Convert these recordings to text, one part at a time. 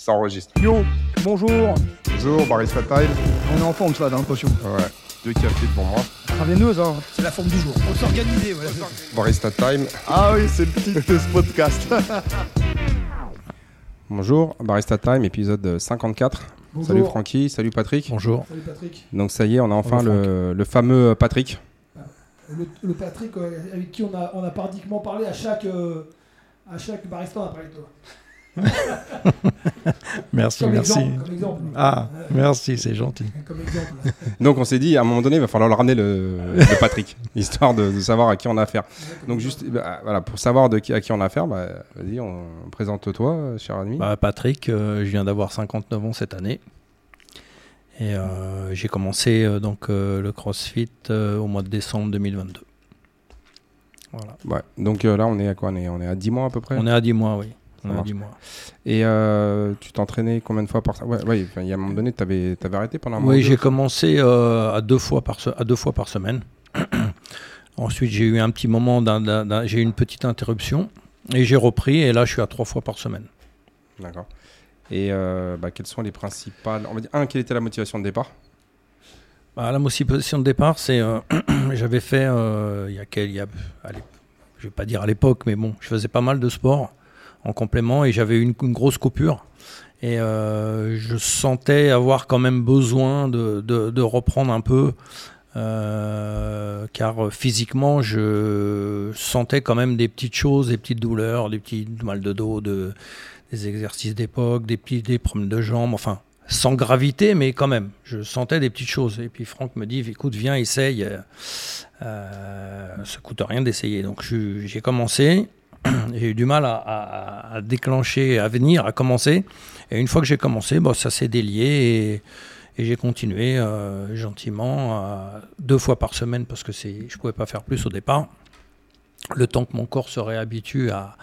Ça enregistre. Yo, bonjour. Bonjour, Barista Time. On est en forme, ça, j'ai l'impression. Ouais, deux cafés devant moi. Intraveineuse, hein. C'est la forme du jour. Faut s'organiser, voilà. Barista Time. Ah oui, c'est le titre de ce podcast. Bonjour, Barista Time, épisode 54. Bonjour. Salut Francky, salut Patrick. Bonjour. Salut Patrick. Donc ça y est, on a enfin Bonjour, le, le fameux Patrick. Le, le Patrick euh, avec qui on a, on a pratiquement parlé à chaque, euh, à chaque barista, on a parlé de toi. Merci, Comme merci. exemple. Comme exemple. Ah, merci, c'est gentil. Comme exemple. Donc on s'est dit, à un moment donné, il va falloir le ramener le, le Patrick, histoire de, de savoir à qui on a affaire. Donc juste, bah, voilà, pour savoir de qui, à qui on a affaire, bah, vas-y, on, présente-toi, cher ami. Bah, Patrick, euh, je viens d'avoir 59 ans cette année. Et euh, j'ai commencé euh, donc euh, le CrossFit euh, au mois de décembre 2022. Voilà. Ouais. Donc euh, là, on est à quoi? On est, on est à 10 mois à peu près? On est à 10 mois, oui. Ça On est à marche. 10 mois. Et euh, tu t'entraînais combien de fois par Ouais, ouais, enfin, il y a un moment donné, tu avais, arrêté pendant un moment Oui, ou j'ai commencé euh, à, deux fois par se- à deux fois par semaine. Ensuite, j'ai eu un petit moment, j'ai eu une petite interruption. Et j'ai repris, et là, je suis à trois fois par semaine. D'accord. Et euh, bah, quelles sont les principales. On va dire, un, quelle était la motivation de départ? Bah, la motivation de départ, c'est. euh, J'avais fait. euh, il y a quel. il y a- allez, je vais pas dire à l'époque, mais bon, je faisais pas mal de sport en complément et j'avais une, grosse coupure. Et euh, je sentais avoir quand même besoin de, reprendre un peu. euh, car physiquement, je sentais quand même des petites choses, des petites douleurs, des petits mal de dos, de, des exercices d'époque, des petits des problèmes de jambes, enfin, sans gravité, mais quand même, je sentais des petites choses. Et puis Franck me dit, écoute, viens, essaye. Euh, ça coûte rien d'essayer. Donc j'ai commencé. J'ai eu du mal à, à- à déclencher, à venir, à commencer. Et une fois que j'ai commencé, bon, ça s'est délié et, et j'ai continué euh, gentiment, deux fois par semaine, parce que je ne pouvais pas faire plus au départ. Le temps que mon corps se réhabitue à,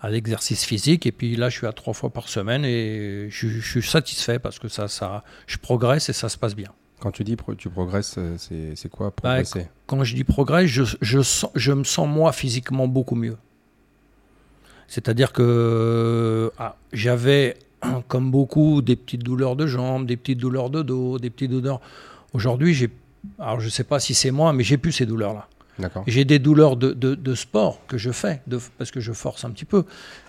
à l'exercice physique. Et puis là, je suis à trois fois par semaine et je, je suis satisfait parce que ça, ça, je progresse et ça se passe bien. Quand tu dis pro- tu progresses, c'est, quoi Bah, progresser? Quand je dis progrès, je, je, sens- je me sens moi physiquement beaucoup mieux. C'est-à-dire que ah, j'avais, comme beaucoup, des petites douleurs de jambes, des petites douleurs de dos, des petites douleurs. Aujourd'hui, j'ai, alors je ne sais pas si c'est moi, mais j'ai plus ces douleurs-là. J'ai des douleurs de, de- de sport que je fais, de- parce que je force un petit peu,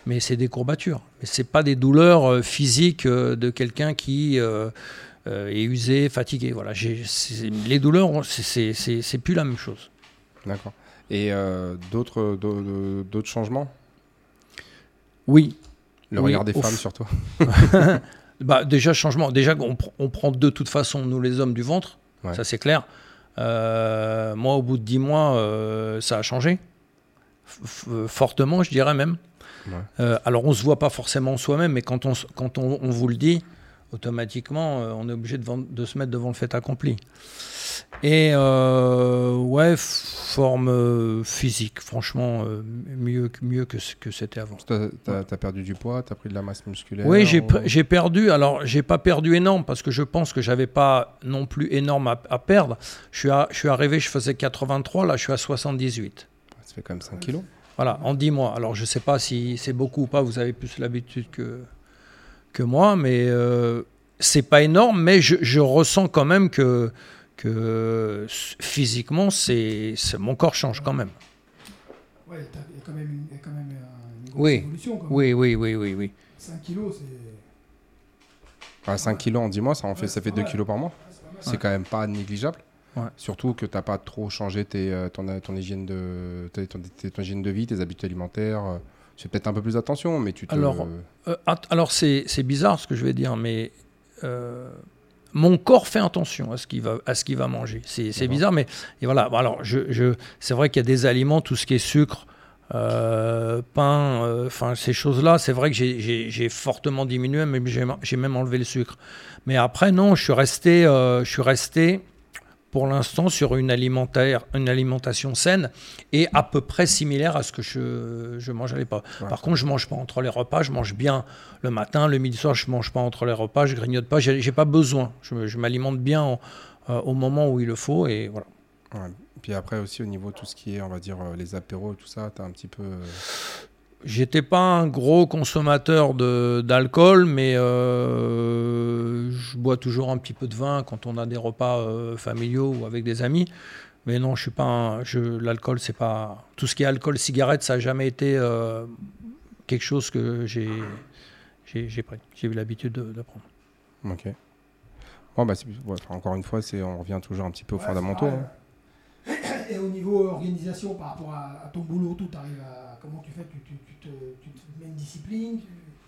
mais c'est des courbatures. Mais c'est pas des douleurs euh, physiques euh, de quelqu'un qui euh, euh, est usé, fatigué. Voilà, les douleurs, c'est- plus la même chose. D'accord. Et euh, d'autres, d'au- d'autres changements? Oui. Le Oui, regard des ouf. femmes sur toi Bah, déjà, changement. Déjà, on, pr- on prend de toute façon, nous les hommes, du ventre. Ouais. Ça, c'est clair. Euh, moi, au bout de 10 mois, euh, ça a changé. F- f- fortement, je dirais même. Ouais. Euh, alors, on ne se voit pas forcément soi-même, mais quand on, quand on, on vous le dit, automatiquement, euh, on est obligé de se mettre devant le fait accompli. Et euh, ouais, forme euh, physique, franchement, euh, mieux, que- mieux que ce que c'était avant. T'as- t'as perdu du poids, t'as pris de la masse musculaire Oui, j'ai ou- perdu. Alors, j'ai pas perdu énorme parce que je pense que j'avais pas non plus énorme à, à perdre. Je suis, à- je suis arrivé, je faisais 83, là, je suis à 78. Ça fait quand même 5 kilos. Voilà, en 10 mois. Alors, je sais pas si c'est beaucoup ou pas, vous avez plus l'habitude que, que moi, mais c'est pas énorme, mais je, je ressens quand même que, que physiquement, c'est c'est- mon corps change quand même. Ouais, t'as- il y a quand même une, il y a quand même euh, une grosse Oui. évolution. Quand même. Oui, oui, oui, oui, oui. 5 kilos, c'est. Enfin, 5 kilos en 10 mois, ça, en fait, Ouais, ça fait c'est 2 pas kilos par mois. c'est quand même pas négligeable. Ouais. Surtout que t'as pas trop changé tes, euh, ton, ton, hygiène de, tes- ton, hygiène de vie, tes habitudes alimentaires. euh, Tu fais peut-être un peu plus attention, mais tu te. Alors, Euh, alors c'est c'est bizarre ce que je vais dire, mais euh, mon corps fait attention à ce qu'il va, à ce qu'il va manger. C'est bizarre, mais et voilà. Alors, je, je- c'est vrai qu'il y a des aliments, tout ce qui est sucre, euh, pain, euh, enfin ces choses-là, c'est vrai que j'ai- fortement diminué, mais j'ai j'ai même enlevé le sucre. Mais après, non, je suis resté, euh, je suis resté pour l'instant sur une, alimentaire, une alimentation saine et à peu près similaire à ce que je, je mange à l'époque. Ouais. Par contre, je mange pas entre les repas, je mange bien le matin, le midi, soir, je mange pas entre les repas, je grignote pas, j'ai pas besoin. Je, me- je m'alimente bien en- euh, au moment où il le faut et voilà. Ouais. Puis après aussi au niveau de tout ce qui est, on va dire, euh, les apéros tout ça, t'as un petit peu. J'étais pas un gros consommateur de- d'alcool, mais euh, je bois toujours un petit peu de vin quand on a des repas euh, familiaux ou avec des amis. Mais non, je suis pas. un- je, l'alcool, c'est pas tout ce qui est alcool, cigarette, ça a jamais été euh, quelque chose que j'ai pris. J'ai eu l'habitude de, de prendre. Ok. Bon, bah, ouais, encore une fois, c'est, on revient toujours un petit peu aux Ouais, fondamentaux. hein. Et au niveau organisation, par rapport à, à ton boulot, tout, t'arrives à. Comment tu fais tu, te, mets une discipline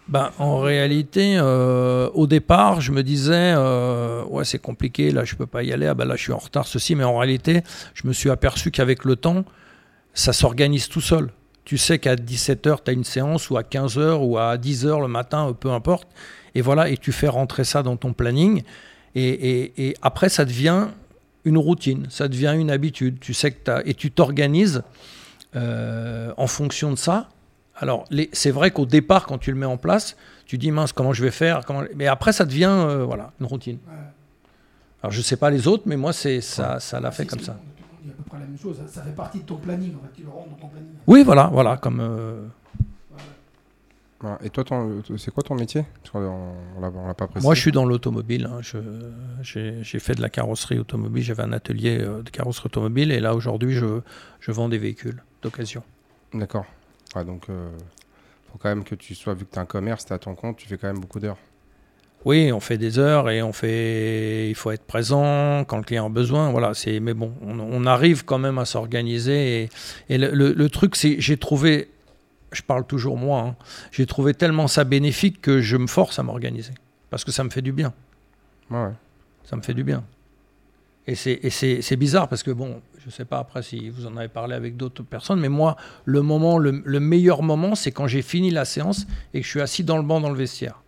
Ben, en réalité, euh, au départ, je me disais, euh, ouais, c'est compliqué, là, je peux pas y aller, ah ben là, je suis en retard, ceci, mais en réalité, je me suis aperçu qu'avec le temps, ça s'organise tout seul. Tu sais qu'à 17h, tu as une séance, ou à 15h, ou à 10h le matin, peu importe, et voilà, et tu fais rentrer ça dans ton planning, et, et- après, ça devient une routine, ça devient une habitude, tu sais que et tu t'organises euh, en fonction de ça, alors, c'est vrai qu'au départ, quand tu le mets en place, tu dis mince, comment je vais faire comment... Mais après, ça devient euh, voilà, une routine. Alors, je sais pas les autres, mais moi, c'est ça, ça l'a fait C'est- comme ça. Il y a à peu près la même chose. Ça, ça fait partie de ton planning. En fait, tu le dans ton planning. Oui, voilà, voilà, comme euh. Et toi, ton- c'est quoi ton métier? On l'a pas précisé. moi, je suis dans l'automobile. hein. J'ai, fait de la carrosserie automobile. J'avais un atelier euh, de carrosserie automobile, et là, aujourd'hui, je, je vends des véhicules d'occasion. D'accord. Ouais, donc, euh, faut quand même que tu sois, vu que tu as un commerce, tu à ton compte, tu fais quand même beaucoup d'heures. Oui, on fait des heures et on fait. Il faut être présent quand le client a besoin. Voilà, c'est. Mais bon, on, on arrive quand même à s'organiser. Et, et le, le- le truc, c'est, j'ai trouvé. Je parle toujours moi. hein, j'ai trouvé tellement ça bénéfique que je me force à m'organiser parce que ça me fait du bien. Ouais. Ça me fait du bien. Et c'est bizarre parce que bon, je sais pas après si vous en avez parlé avec d'autres personnes, mais moi, le moment, le, le meilleur moment, c'est quand j'ai fini la séance et que je suis assis dans le banc dans le vestiaire.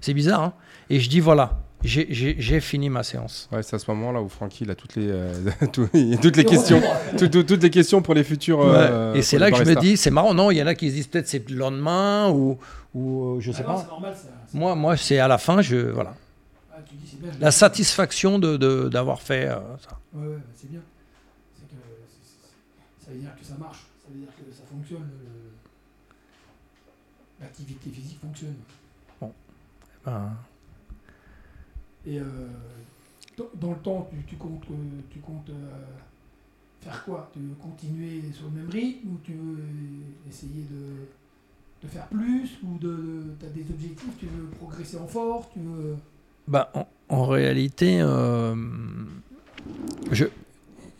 C'est bizarre, hein Et je dis voilà, j'ai- fini ma séance. Ouais, c'est à ce moment-là où Francky il a toutes les, euh, tout- toutes les questions, tout- tout- toutes les questions pour les futurs. euh, et c'est là que je me dis, c'est marrant, non Il y en a qui se disent peut-être c'est le lendemain ou, ou euh, je sais Ah pas. Normal. Ça, Moi, moi c'est à la fin, je voilà, ah, tu dis, c'est bien, je la satisfaction de d'avoir fait euh, ça. Ouais, ouais, bah, c'est bien. C'est que ça veut dire que ça marche. Ça veut dire que ça fonctionne. L'activité physique fonctionne. Ben, Et euh, dans, le temps, tu, comptes, euh, tu comptes euh, faire quoi? Tu veux continuer sur le même rythme ou tu veux essayer de, de faire plus ou de, tu as des objectifs? Tu veux progresser en force Tu veux... Bah, en, en réalité, euh, je,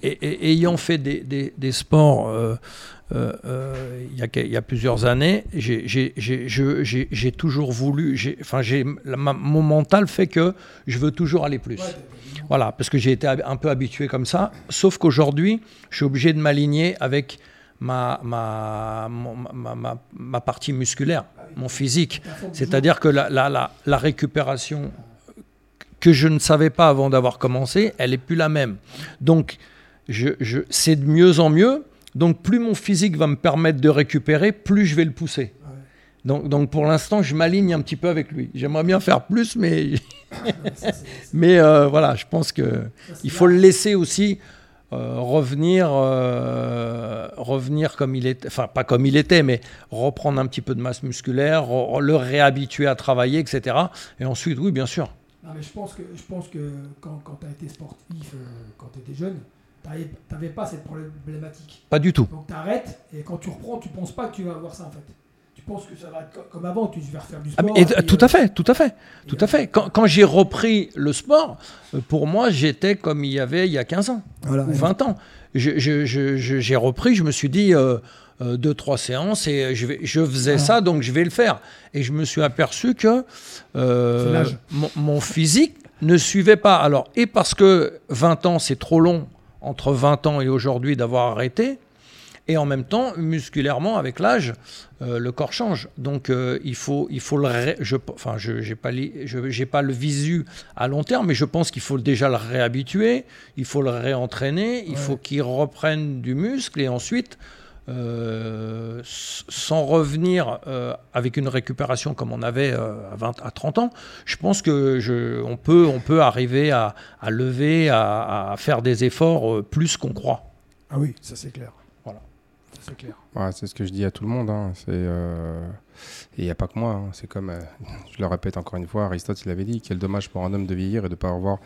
ayant fait des, des- sports euh, euh, euh, il y, a, que- il y a plusieurs années, j'ai- toujours voulu, enfin, mon mental fait que je veux toujours aller plus. Voilà, parce que j'ai été un peu habitué comme ça. Sauf qu'aujourd'hui, je suis obligé de m'aligner avec ma, partie musculaire, mon physique. C'est-à-dire que la, récupération que je ne savais pas avant d'avoir commencé, elle n'est plus la même. Donc, c'est de mieux en mieux. Donc, plus mon physique va me permettre de récupérer, plus je vais le pousser. Ouais. Donc, donc pour l'instant, je m'aligne un petit peu avec lui. J'aimerais bien faire plus, mais, mais euh, voilà, je pense c'est il faut le laisser aussi euh, revenir, euh, revenir comme il était, enfin pas comme il était, mais reprendre un petit peu de masse musculaire, re- le réhabituer à travailler, etc. Et ensuite, oui, bien sûr. Non, mais je pense que, je pense que quand, quand tu as été sportif, quand tu étais jeune, tu n'avais pas cette problématique. Pas du tout. Donc tu arrêtes et quand tu reprends, tu penses pas que tu vas avoir ça en fait. Tu penses que ça va être co- comme avant, tu vas refaire du Ah, sport. mais- et- puis, tout euh, à fait, tout à fait, tout à fait. Quand, quand j'ai repris le sport, euh, pour moi, j'étais comme il y avait il y a 15 ans Voilà. ou 20 ans. J'ai repris, je me suis dit euh, euh, deux, trois séances et je, vais, je faisais Ah. ça, donc je vais le faire. Et je me suis aperçu que euh, mon, mon physique ne suivait pas. Alors, et parce que 20 ans, c'est trop long entre 20 ans et aujourd'hui d'avoir arrêté, et en même temps, musculairement, avec l'âge, euh, le corps change. Donc, euh, il, faut, il faut le. ré- je, enfin, je n'ai pas, li- je- j'ai pas le visu à long terme, mais je pense qu'il faut déjà le réhabituer, il faut le réentraîner, il Ouais. faut qu'il reprenne du muscle, et ensuite, euh, sans revenir euh, avec une récupération comme on avait euh, à, 20, à 30 ans, je pense que je, on, peut, on peut arriver à, à lever, à, à faire des efforts euh, plus qu'on croit. Ah oui, ça c'est clair. Voilà. C'est clair. Ouais, c'est ce que je dis à tout le monde. hein. C'est, euh, Et il n'y a pas que moi. hein. C'est comme, euh, je le répète encore une fois, Aristote, il avait dit quel dommage pour un homme de vieillir et de ne pas avoir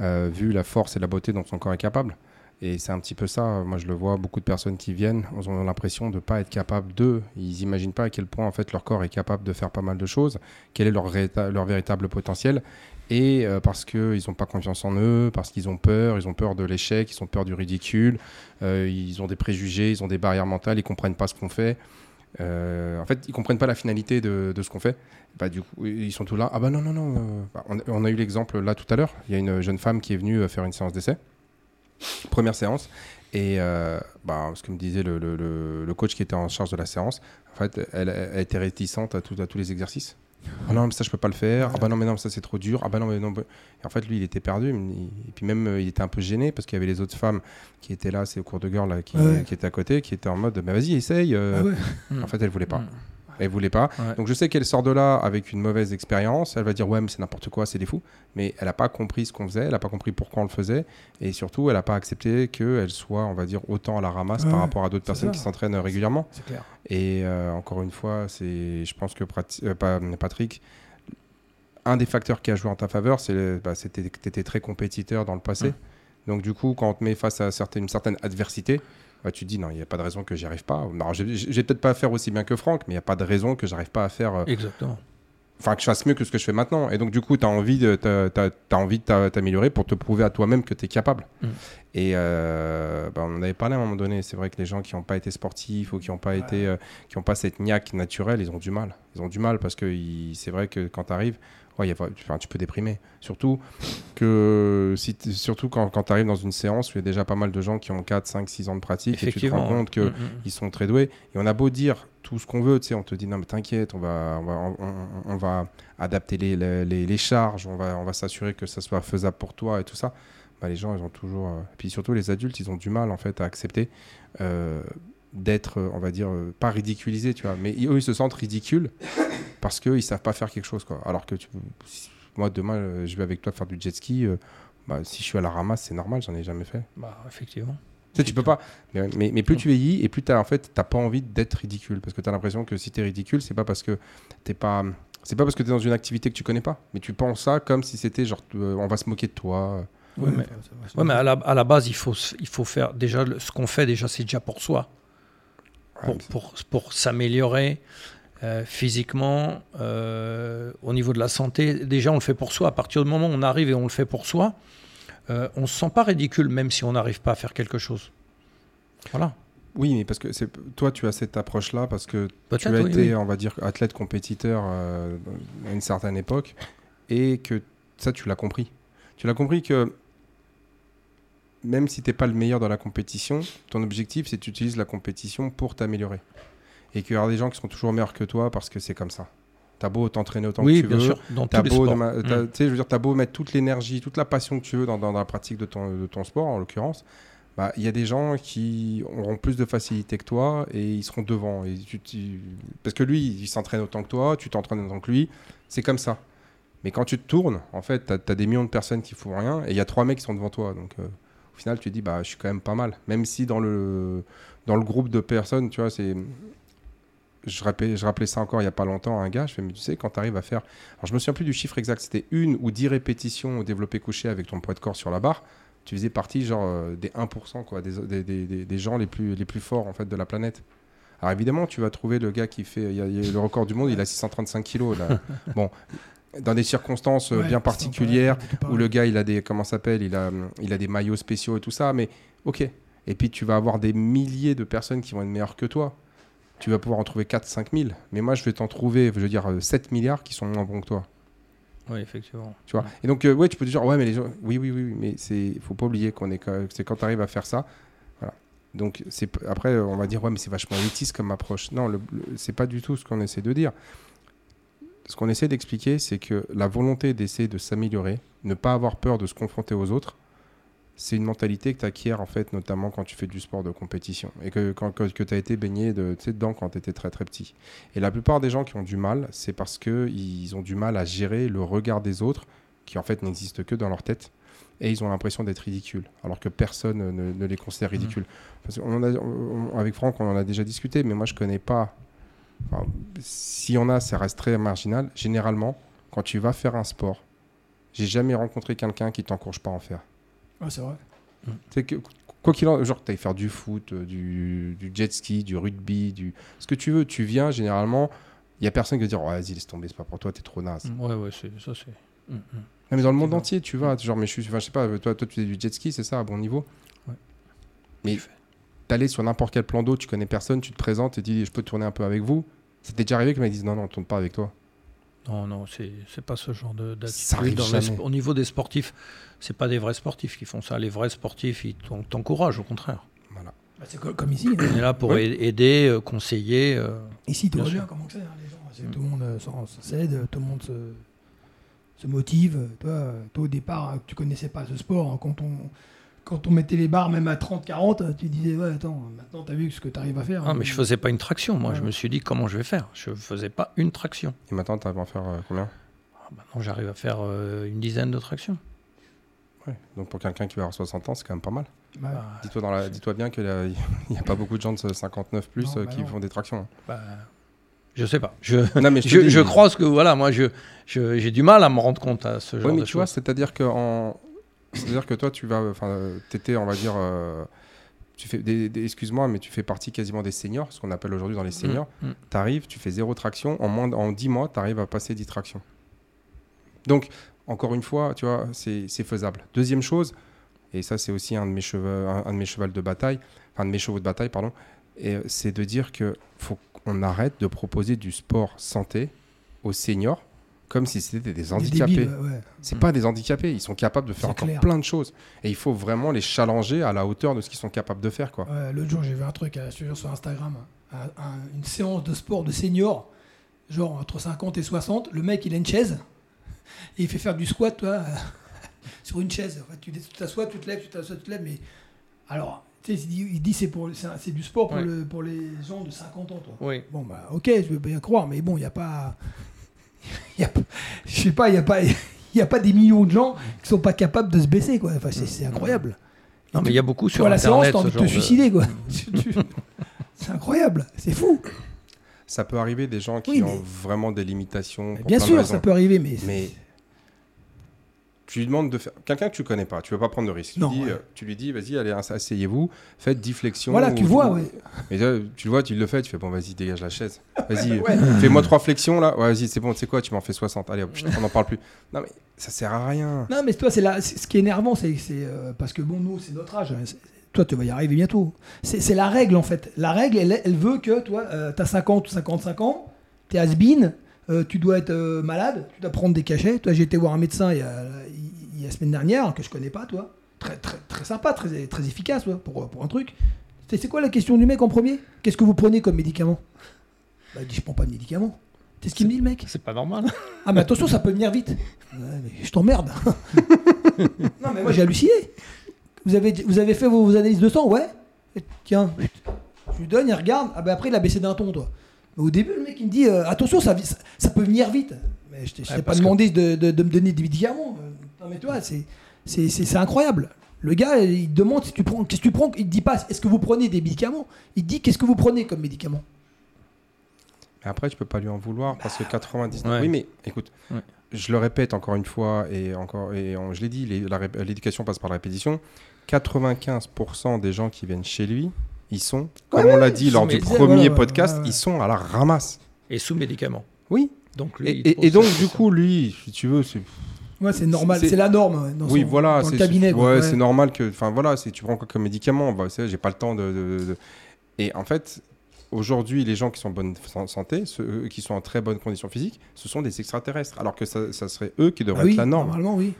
euh, vu la force et la beauté dont son corps est capable. Et c'est un petit peu ça. Moi, je le vois, beaucoup de personnes qui viennent ont l'impression de ne pas être capables d'eux. Ils n'imaginent pas à quel point en fait, leur corps est capable de faire pas mal de choses, quel est leur, véritable potentiel. Et euh, parce qu'ils n'ont pas confiance en eux, parce qu'ils ont peur, ils ont peur de l'échec, ils ont peur du ridicule, euh, ils ont des préjugés, ils ont des barrières mentales, ils comprennent pas ce qu'on fait. Euh, en fait, ils comprennent pas la finalité de, ce qu'on fait. Bah, du coup, ils sont tous là. Ah bah non, non, non. euh, bah, on, a eu l'exemple là tout à l'heure. Il y a une jeune femme qui est venue faire une séance d'essai. Première séance. Et euh, bah, ce que me disait le, le- le- le coach qui était en charge de la séance, en fait, elle, elle était réticente à, tout- à tous les exercices. Ah non, mais ça, je peux pas le faire. Ah bah non, mais non, ça, c'est trop dur. Ah bah non, mais non. bah- Et en fait, lui, il était perdu. Et puis même, euh, il était un peu gêné parce qu'il y avait les autres femmes qui étaient là, c'est au cours de girl là, qui, Ouais. qui étaient à côté, qui étaient en mode, bah vas-y, essaye. euh. Ah ouais. Mm. En fait, elle voulait pas. Elle voulait pas. Ouais. Donc je sais qu'elle sort de là avec une mauvaise expérience. Elle va dire ouais mais c'est n'importe quoi, c'est des fous. Mais elle n'a pas compris ce qu'on faisait, elle n'a pas compris pourquoi on le faisait, et surtout elle n'a pas accepté qu'elle soit, on va dire, autant à la ramasse Ouais, par rapport à d'autres personnes ça. qui s'entraînent régulièrement. C'est clair. Et euh, encore une fois, c'est, je pense que euh, pas- Patrick, un des facteurs qui a joué en ta faveur, c'est bah, c'était que tu étais très compétiteur dans le passé. Donc du coup, quand on te met face à certaines, une certaine adversité, bah, tu te dis non, il n'y a pas de raison que j'y arrive pas. Alors, je vais peut-être pas faire aussi bien que Franck, mais il n'y a pas de raison que j'arrive pas à faire, euh, Exactement. enfin que je fasse mieux que ce que je fais maintenant. Et donc du coup, tu as envie de t'améliorer pour te prouver à toi-même que tu es capable. Mm. Et euh, bah, on en avait parlé à un moment donné. C'est vrai que les gens qui n'ont pas été sportifs ou qui n'ont pas été, euh, qui pas cette niaque naturelle, ils ont du mal. Ils ont du mal parce que c'est vrai que quand tu arrives, ouais, y a- enfin, tu peux déprimer. Surtout que si surtout quand, quand tu arrives dans une séance où il y a déjà pas mal de gens qui ont 4, 5, 6 ans de pratique et tu te rends compte que Mm, mm. ils sont très doués. Et on a beau dire tout ce qu'on veut, tu sais, on te dit non mais t'inquiète, on va, on va, on, va adapter les, les, les- charges, on va, on va s'assurer que ça soit faisable pour toi et tout ça. Bah, les gens, ils ont toujours. euh, Puis surtout les adultes, ils ont du mal en fait à accepter euh, d'être, euh, on va dire, euh, pas ridiculisés, tu vois. Mais eux, ils se sentent ridicules parce qu'ils savent pas faire quelque chose, quoi. Alors que tu, si- moi demain, euh, je vais avec toi faire du jet ski. euh, bah, si je suis à la ramasse, c'est normal, j'en ai jamais fait. Bah, effectivement. Tu sais, tu peux pas. Mais, mais, mais plus tu vieillis et plus tu en fait, t'as pas envie d'être ridicule. Parce que tu as l'impression que si tu es ridicule, c'est pas parce que t'es pas. C'est pas parce que tu es dans une activité que tu connais pas. Mais tu penses ça comme si c'était genre, euh, on va se moquer de toi. Ouais, mais- Ouais, mais à la, à la base, il faut, il faut faire déjà le- ce qu'on fait, déjà, c'est déjà pour soi, pour, pour, pour s'améliorer euh, physiquement, euh, au niveau de la santé. Déjà, on le fait pour soi. À partir du moment où on arrive et on le fait pour soi, euh, on se sent pas ridicule, même si on n'arrive pas à faire quelque chose. Voilà. Oui, mais parce que c'est toi, tu as cette approche-là parce que tu as oui, été, oui. on va dire, athlète compétiteur à une certaine époque et que ça, tu l'as compris. Tu l'as compris que même si t'es pas le meilleur dans la compétition, ton objectif, c'est que tu utilises la compétition pour t'améliorer. Et qu'il y aura des gens qui sont toujours meilleurs que toi parce que c'est comme ça. T'as beau t'entraîner autant Oui, que tu bien veux, sûr, dans tous beau, t'as- Mm. tu sais, je veux dire, t'as beau mettre toute l'énergie, toute la passion que tu veux dans, dans- dans la pratique de ton, de ton sport, en l'occurrence, bah, il y a des gens qui auront plus de facilité que toi et ils seront devant. Et tu- tu- Parce que lui, il s'entraîne autant que toi, tu t'entraînes autant que lui, c'est comme ça. Mais quand tu te tournes, en fait, t'as as des millions de personnes qui font rien et il y a trois mecs qui sont devant toi. Donc, euh, au final, tu te dis, bah, je suis quand même pas mal. Même si dans le, dans le groupe de personnes, tu vois, c'est. Je rappelais, je rappelais ça encore il y a pas longtemps à un gars. Je fais, mais tu sais, quand tu arrives à faire. Alors, je me souviens plus du chiffre exact. C'était une ou dix répétitions au développé couché avec ton poids de corps sur la barre. Tu faisais partie, genre, euh, des 1%, quoi, des, des, des- gens les plus, les plus forts, en fait, de la planète. Alors, évidemment, tu vas trouver le gars qui fait. Il y a, y a le record du monde, il a 635 kilos. Là. bon, dans des circonstances euh, Ouais, bien particulières, où le gars il a des comment s'appelle il a il a des maillots spéciaux et tout ça mais ok. Et puis tu vas avoir des milliers de personnes qui vont être meilleures que toi. Tu vas pouvoir en trouver 4 5 000 mais moi je vais t'en trouver je veux dire euh, 7 milliards qui sont moins bons que toi. Oui, effectivement. tu vois? Et donc euh, ouais tu peux te dire ouais mais les gens oui oui oui, mais c'est faut pas oublier qu'on est c'est quand tu arrives à faire ça voilà. Donc c'est après euh, on va dire ouais mais c'est vachement élitiste comme approche. Non le, le- c'est pas du tout ce qu'on essaie de dire ce qu'on essaie d'expliquer, c'est que la volonté d'essayer de s'améliorer, ne pas avoir peur de se confronter aux autres, c'est une mentalité que tu acquiers en fait, notamment quand tu fais du sport de compétition et que, quand, que, tu as été baigné de, dedans quand tu étais très très petit. Et la plupart des gens qui ont du mal, c'est parce qu'ils ont du mal à gérer le regard des autres, qui en fait n'existe que dans leur tête, et ils ont l'impression d'être ridicules, alors que personne ne, ne les considère ridicules. Parce qu'on en a- on- on- avec Franck, on en a déjà discuté, mais moi je connais pas. Enfin, S'il y en a, ça reste très marginal. Généralement, quand tu vas faire un sport, j'ai jamais rencontré quelqu'un qui t'encourage pas à en faire. Ouais, c'est vrai. C'est que quoi qu'il en genre tu ailles faire du foot, euh, du, du jet ski, du rugby, du ce que tu veux, tu viens généralement, il y a personne qui va dire oh, vas-y laisse tomber, c'est pas pour toi, t'es trop naze. Ouais, ouais, c'est ça, c'est. Mm, mm. Non, mais dans le monde entier, tu vas, genre mais je suis enfin, je sais pas, toi toi tu fais du jet ski, c'est ça à bon niveau? Ouais. Mais Je fais. T'allais sur n'importe quel plan d'eau, tu connais personne, tu te présentes et dis je peux tourner un peu avec vous. C'était déjà arrivé que me disent non non, on tourne pas avec toi. Non, non, c'est c'est pas ce genre d'attitude. Au niveau des sportifs, c'est pas des vrais sportifs qui font ça. Les vrais sportifs, ils t'en- t'encouragent, au contraire. Voilà. Bah, c'est co- comme ici. hein. On est là pour aider, euh, conseiller. euh, Ici, tout va bien, comment que c'est, hein, les gens. c'est- Mm. Tout le monde euh, s'aide, tout le monde se, se motive. Toi, euh, toi, au départ, euh, tu connaissais pas ce sport. hein, Quand on, quand on mettait les barres, même à 30-40, tu disais, ouais, attends, maintenant, tu as vu ce que tu arrives à faire. Ah, hein. mais je faisais pas une traction. Moi, Ouais. je me suis dit comment je vais faire? Je faisais pas une traction. Et maintenant tu arrives à en faire euh, combien? Ah, Maintenant, j'arrive à faire euh, une dizaine de tractions. Ouais. Donc pour quelqu'un qui va avoir 60 ans, c'est quand même pas mal. Bah, Bah, Dis-toi dans la- dis-toi bien qu'il n'y a pas beaucoup de gens de 59 plus Non, euh, bah qui non. font des tractions. hein. bah, je sais pas. Je, Non mais je, je, dis- je crois ce que voilà, moi, je je- j'ai du mal à me rendre compte à ce genre Oui, mais de tu vois, choses. c'est-à-dire que en... c'est-à-dire que toi, tu vas, enfin, t'étais, on va dire, euh, tu fais, des, des- excuse-moi, mais tu fais partie quasiment des seniors, ce qu'on appelle aujourd'hui dans les seniors. Mm, mm. Tu arrives, tu fais zéro traction, en moins, en 10 mois, tu arrives à passer 10 tractions. Donc, encore une fois, tu vois, c'est c'est faisable. Deuxième chose, et ça, c'est aussi un de mes cheveux, un, un de mes chevals de bataille, enfin, de mes chevaux de bataille, pardon, et euh, c'est de dire que faut qu'on arrête de proposer du sport santé aux seniors comme si c'était des des handicapés. débiles, ouais. C'est pas des handicapés, ils sont capables de faire encore clair. plein de choses. Et il faut vraiment les challenger à la hauteur de ce qu'ils sont capables de faire. Quoi. Ouais, L'autre jour, j'ai vu un truc euh, sur, sur Instagram, un- un- une séance de sport de seniors, genre entre 50 et 60. Le mec, il a une chaise et il fait faire du squat, toi, sur une chaise. En fait, tu t'assois, tu te lèves, tu t'assois, tu te lèves. Mais alors, tu sais, il dit, il dit c'est pour, c'est du sport pour, Ouais. le, pour les gens de 50 ans, toi. Oui. Bon, bah, ok, je veux bien croire, mais bon, il n'y a pas. y a pas- Je sais pas, il n'y a, pas- il y a pas des millions de gens qui sont pas capables de se baisser, quoi. Enfin, c'est c'est incroyable. Non, mais il y a beaucoup sur la séance, t'as envie de te suicider, quoi. C'est incroyable, c'est fou. Ça peut arriver des gens qui Oui, ont vraiment des limitations. pour Bien sûr, ça peut arriver, mais. Mais tu lui demandes de faire. Quelqu'un que tu connais pas, tu veux pas prendre de risque. Tu, Non, dis, ouais. euh, tu lui dis, vas-y, allez, ass- asseyez-vous, faites 10 flexions. Voilà, tu vois, ou- ouais. Mais là, tu le vois, tu le fais, tu fais, bon, vas-y, dégage la chaise. Vas-y, Ouais. fais-moi 3 flexions là. Ouais, vas-y, c'est bon, tu sais quoi, tu m'en fais 60. Allez, on n'en parle plus. Non, mais ça sert à rien. Non, mais toi, c'est c'est- ce qui est énervant, c'est c'est, euh, parce que bon, nous, c'est notre âge. hein, Toi, tu vas y arriver bientôt. C'est c'est la règle, en fait. La règle, elle, elle veut que toi, tu as 50 ou 55 ans, tu es has-been, euh, tu dois être euh, malade, tu dois prendre des cachets. Toi, j'ai été voir un médecin il y a, il y a la semaine dernière, que je connais pas, toi. Très, très, très sympa, très, très efficace, toi, pour, pour un truc. C'est quoi la question du mec en premier? Qu'est-ce que vous prenez comme médicament? Bah, Il dit, je prends pas de médicament. C'est ce qu'il me dit, le mec. C'est pas normal. Ah, mais attention, ça peut venir vite. Ouais, mais je t'emmerde. non, mais moi j'ai halluciné. Vous avez, vous avez fait vos, vos analyses de sang? Ouais. Et tiens, je lui donne, il regarde. Ah, ben après, il a baissé d'un ton, toi. Mais au début, le mec, il me dit euh, attention, ça, ça, ça peut venir vite. Mais je t'ai je t'ai Ouais, pas que- demandé de, de- de me donner des médicaments. Euh, Non, mais toi, c'est incroyable. Le gars, il demande si tu prends, qu'est-ce que tu prends. Il te dit pas est-ce que vous prenez des médicaments. Il te dit qu'est-ce que vous prenez comme médicaments. Mais après, tu peux pas lui en vouloir parce que 99. Ouais. Oui, mais écoute, Ouais. je le répète encore une fois et encore et on- je l'ai dit, l'éducation passe par la répétition. 95% des gens qui viennent chez lui, ils sont, comme Ouais, on l'a dit lors du premier podcast, ouais, ouais. ils sont à la ramasse. Et sous médicaments. Oui. Donc lui, Et, donc du coup, lui, si tu veux, c'est Ouais, c'est normal. C'est- la norme dans, oui, son- voilà, dans le c'est cabinet. ouais, Ouais. c'est normal que, enfin voilà, c'est tu prends quoi comme médicament, bah, j'ai pas le temps de, de- de- Et en fait, aujourd'hui, les gens qui sont en bonne san- santé, ceux eux qui sont en très bonne condition physique, ce sont des extraterrestres, alors que ça, ça serait eux qui devraient Ah oui, être la norme. Normalement, oui.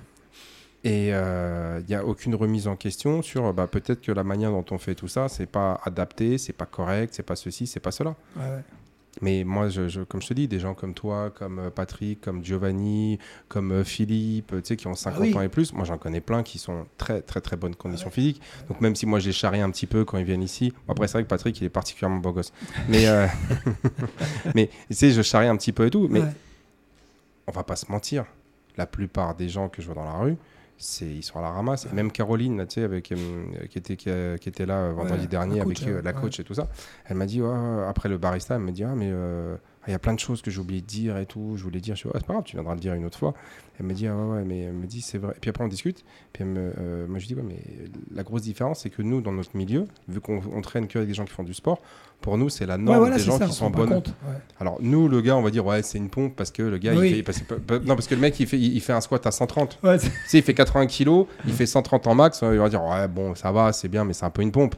Et il n'y a aucune remise en question sur, bah, peut-être que la manière dont on fait tout ça, c'est pas adapté, c'est pas correct, c'est pas ceci, c'est pas cela. Ouais, ouais. Mais moi, je, je- comme je te dis, des gens comme toi, comme euh, Patrick, comme Giovanni, comme euh, Philippe, euh, tu sais, qui ont 50 Ah oui. ans et plus, moi j'en connais plein qui sont très très très bonnes conditions physiques. Donc même si moi je les charrie un petit peu quand ils viennent ici, bon, après c'est vrai que Patrick il est particulièrement beau gosse. Mais, euh, mais tu sais, je charrie un petit peu et tout. Mais on va pas se mentir, la plupart des gens que je vois dans la rue, c'est ils sont à la ramasse. Même Caroline, là, tu sais, avec, euh, qui, était, qui, a- qui était là vendredi Ouais, dernier la avec coach, euh, la ouais. coach et tout ça, elle m'a dit, après le barista, elle me dit, ah, mais euh, il y a plein de choses que j'ai oublié de dire et tout. Je voulais dire, je suis, ah, c'est pas grave, tu viendras le dire une autre fois. Elle me dit, ah ouais, ouais, mais elle me dit, c'est vrai. Et puis après, on discute. Puis elle me, euh, moi, je dis, ouais, mais la grosse différence, c'est que nous, dans notre milieu, vu qu'on on traîne que avec des gens qui font du sport, pour nous, c'est la norme Ouais, voilà, des gens ça, qui sont rend pas bonnes. compte, ouais. Alors nous, le gars, on va dire ouais, c'est une pompe parce que le gars, Oui. il fait, parce que- non parce que le mec, il fait, il, fait un squat à 130. Ouais, il fait 80 kilos, il fait 130 en max. Il va dire ouais, bon, ça va, c'est bien, mais c'est un peu une pompe.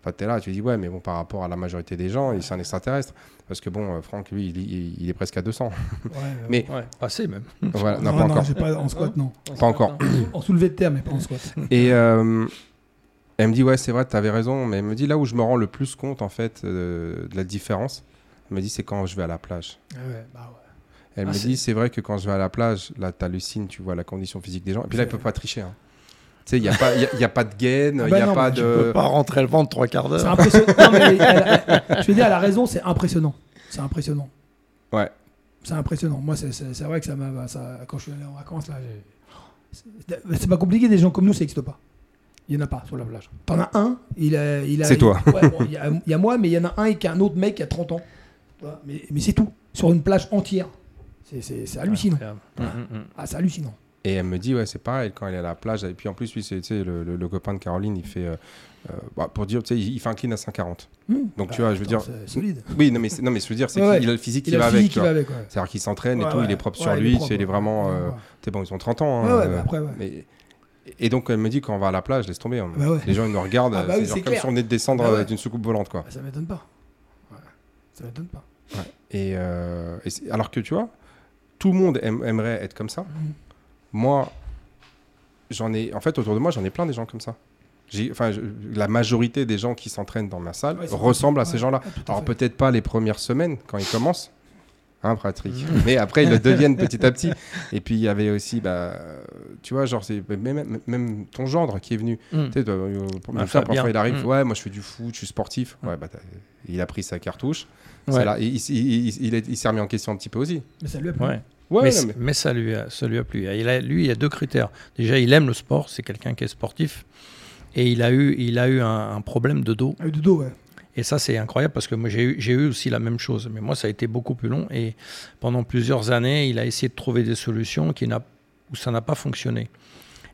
Enfin, t'es là, tu dis ouais, mais bon, par rapport à la majorité des gens, il- c'est un extraterrestre. Parce que bon, euh, Franck, lui, il, il- il est presque à 200. ouais, Mais- Ouais, passé même. voilà, non, non, pas non, encore. pas en squat, non. Pas encore. En soulevé de terre, mais pas en squat. Et euh, elle me dit ouais, c'est vrai, t'avais raison, mais elle me dit là où je me rends le plus compte en fait euh, de la différence. Elle me dit c'est quand je vais à la plage. Ah ouais, bah ouais. Elle Ah, me c'est- dit, c'est vrai que quand je vais à la plage, là, tu hallucines, tu vois la condition physique des gens. Et puis là, ils C'est- peuvent pas tricher. hein. Tu sais, il n'y a, pas- y a, y a pas de gaine, Ah il bah n'y a non, pas mais tu de. peux pas rentrer le ventre trois quarts C'est d'heure. impressionnant. Non, mais elle- elle- elle- je veux dire, elle a raison, c'est impressionnant. C'est impressionnant. Ouais. C'est impressionnant. Moi, c'est- c'est c'est vrai que ça m'a. Quand je suis allé en vacances, là, j'ai- c'est- c'est pas compliqué, des gens comme nous, ça n'existe pas. Il n'y en a pas sur la plage. T'en as un, il a. il a- C'est il- toi. ouais, bon, Il y, a- il y a moi, mais il y en a un et qui a un autre mec qui a 30 ans. Voilà. Mais, mais c'est tout. Sur une plage entière. C'est- C'est c'est hallucinant. Incroyable. Hum, hum, hum. Ah, c'est hallucinant. Et elle me dit, ouais, c'est pareil, quand elle est à la plage. Et puis en plus, lui, c'est le, le- le copain de Caroline, il fait. euh, euh, bah, pour dire, tu sais, il, il fait un clean à 5,40. Mmh. Donc, Bah, tu vois, je veux attends, dire- C'est solide. Oui, non, mais, c'est- non, mais je veux dire, c'est Ouais, qu'il a le physique qui Il a va le avec. ouais. C'est-à-dire qu'il s'entraîne et Ouais, tout, il est propre Ouais, sur il est lui, il est vraiment. Euh, ouais. t'es bon, ils ont 30 ans. hein, Ouais, ouais, euh, mais après, ouais. mais- Et donc, elle me dit, quand on va à la plage, laisse tomber. Bah ouais. Les gens, ils nous regardent, Ah bah c'est oui, genre c'est comme si on venait de descendre Bah ouais. d'une soucoupe volante, quoi. Bah, ça m'étonne pas. Ouais. Ça m'étonne pas. Et, euh, et alors que tu vois, tout le monde aime- aimerait être comme ça. Mhm. Moi, j'en ai, en fait, autour de moi, j'en ai plein des gens comme ça. Enfin, la majorité des gens qui s'entraînent dans ma salle ressemblent à ces gens-là. à Alors peut-être pas les premières semaines quand ils commencent, hein, Patrick. Mais après, ils le deviennent petit à petit. Et puis il y avait aussi, bah, tu vois, genre c'est même, même, même ton gendre qui est venu. Hum. Tu sais, toi, euh, parfois, il arrive, Mm. ouais, moi je fais du foot, je suis sportif. Ouais, bah, il a pris sa cartouche. Ouais. Là, il, il, il- il est- il s'est remis en question un petit peu aussi. Mais ça lui a plu. Ouais. Ouais, mais, non, mais- mais ça lui a, ça lui a plu. Il a, lui, il y a deux critères. Déjà, il aime le sport, c'est quelqu'un qui est sportif. Et il a eu, il a eu un, un problème de dos. Ah, de dos, ouais. Et ça, c'est incroyable parce que moi, j'ai eu, j'ai eu aussi la même chose. Mais moi, ça a été beaucoup plus long. Et pendant plusieurs années, il a essayé de trouver des solutions qui n'a, où ça n'a pas fonctionné.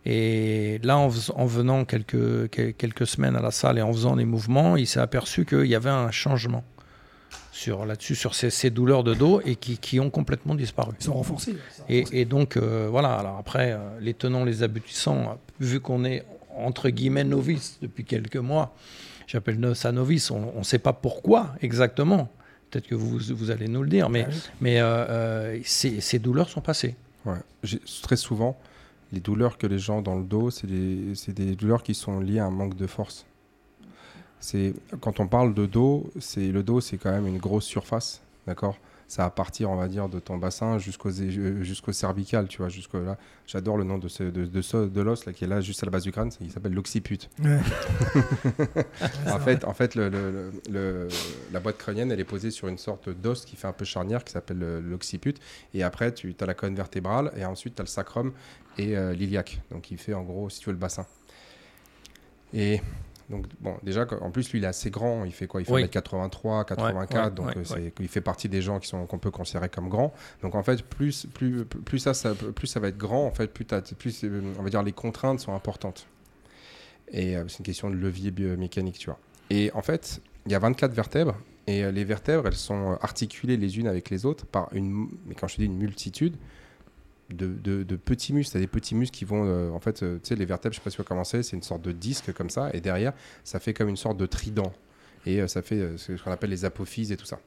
Et là, en, venant quelques, quel- quelques semaines à la salle et en faisant des mouvements, il s'est aperçu qu'il y avait un changement sur, là-dessus, sur ces, ces douleurs de dos et qui, qui ont complètement disparu. Ils sont renforcés. Et, donc, euh, voilà, alors après, euh, les tenants, les aboutissants, euh, vu qu'on est entre guillemets novice depuis quelques mois, j'appelle ça novice, on ne sait pas pourquoi exactement. Peut-être que vous, vous allez nous le dire, mais, Ah oui. mais euh, ces, ces douleurs sont passées. Ouais. Très souvent, les douleurs que les gens dans le dos, c'est des, des douleurs qui sont liées à un manque de force. Quand on parle de dos, c'est le dos, c'est quand même une grosse surface, d'accord? Ça va partir, on va dire, de ton bassin jusqu'au euh, jusqu'au cervical, tu vois, jusqu'au là. J'adore le nom de ce, de, de, ce- de l'os là qui est là juste à la base du crâne, il s'appelle l'occiput. Ouais. En fait, en fait le, le- le- le- la boîte crânienne, elle est posée sur une sorte d'os qui fait un peu charnière, qui s'appelle le- l'occiput. Et après, tu as la colonne vertébrale, et ensuite, tu as le sacrum et euh, l'iliaque. Donc, il fait en gros, si tu veux, le bassin. Et donc, bon, déjà, en plus, lui, il est assez grand. Il fait quoi? Il fait Oui. 1m83, 84. ouais, donc, ouais, euh, ouais. il fait partie des gens qui sont qu'on peut considérer comme grands. Donc, en fait, plus, plus, plus, ça, ça- plus ça va être grand, en fait, plus, plus euh, on va dire, les contraintes sont importantes. Et euh, c'est une question de levier biomécanique, tu vois. Et en fait, il y a 24 vertèbres. Et les vertèbres, elles sont articulées les unes avec les autres par une, mais quand je dis une multitude de, de- petits muscles. Tu as des petits muscles qui vont, euh, en fait, euh, tu sais, les vertèbres, je sais pas si comment c'est, c'est une sorte de disque comme ça. Et derrière, ça fait comme une sorte de trident. Et euh, ça fait ce qu'on appelle les apophyses et tout ça.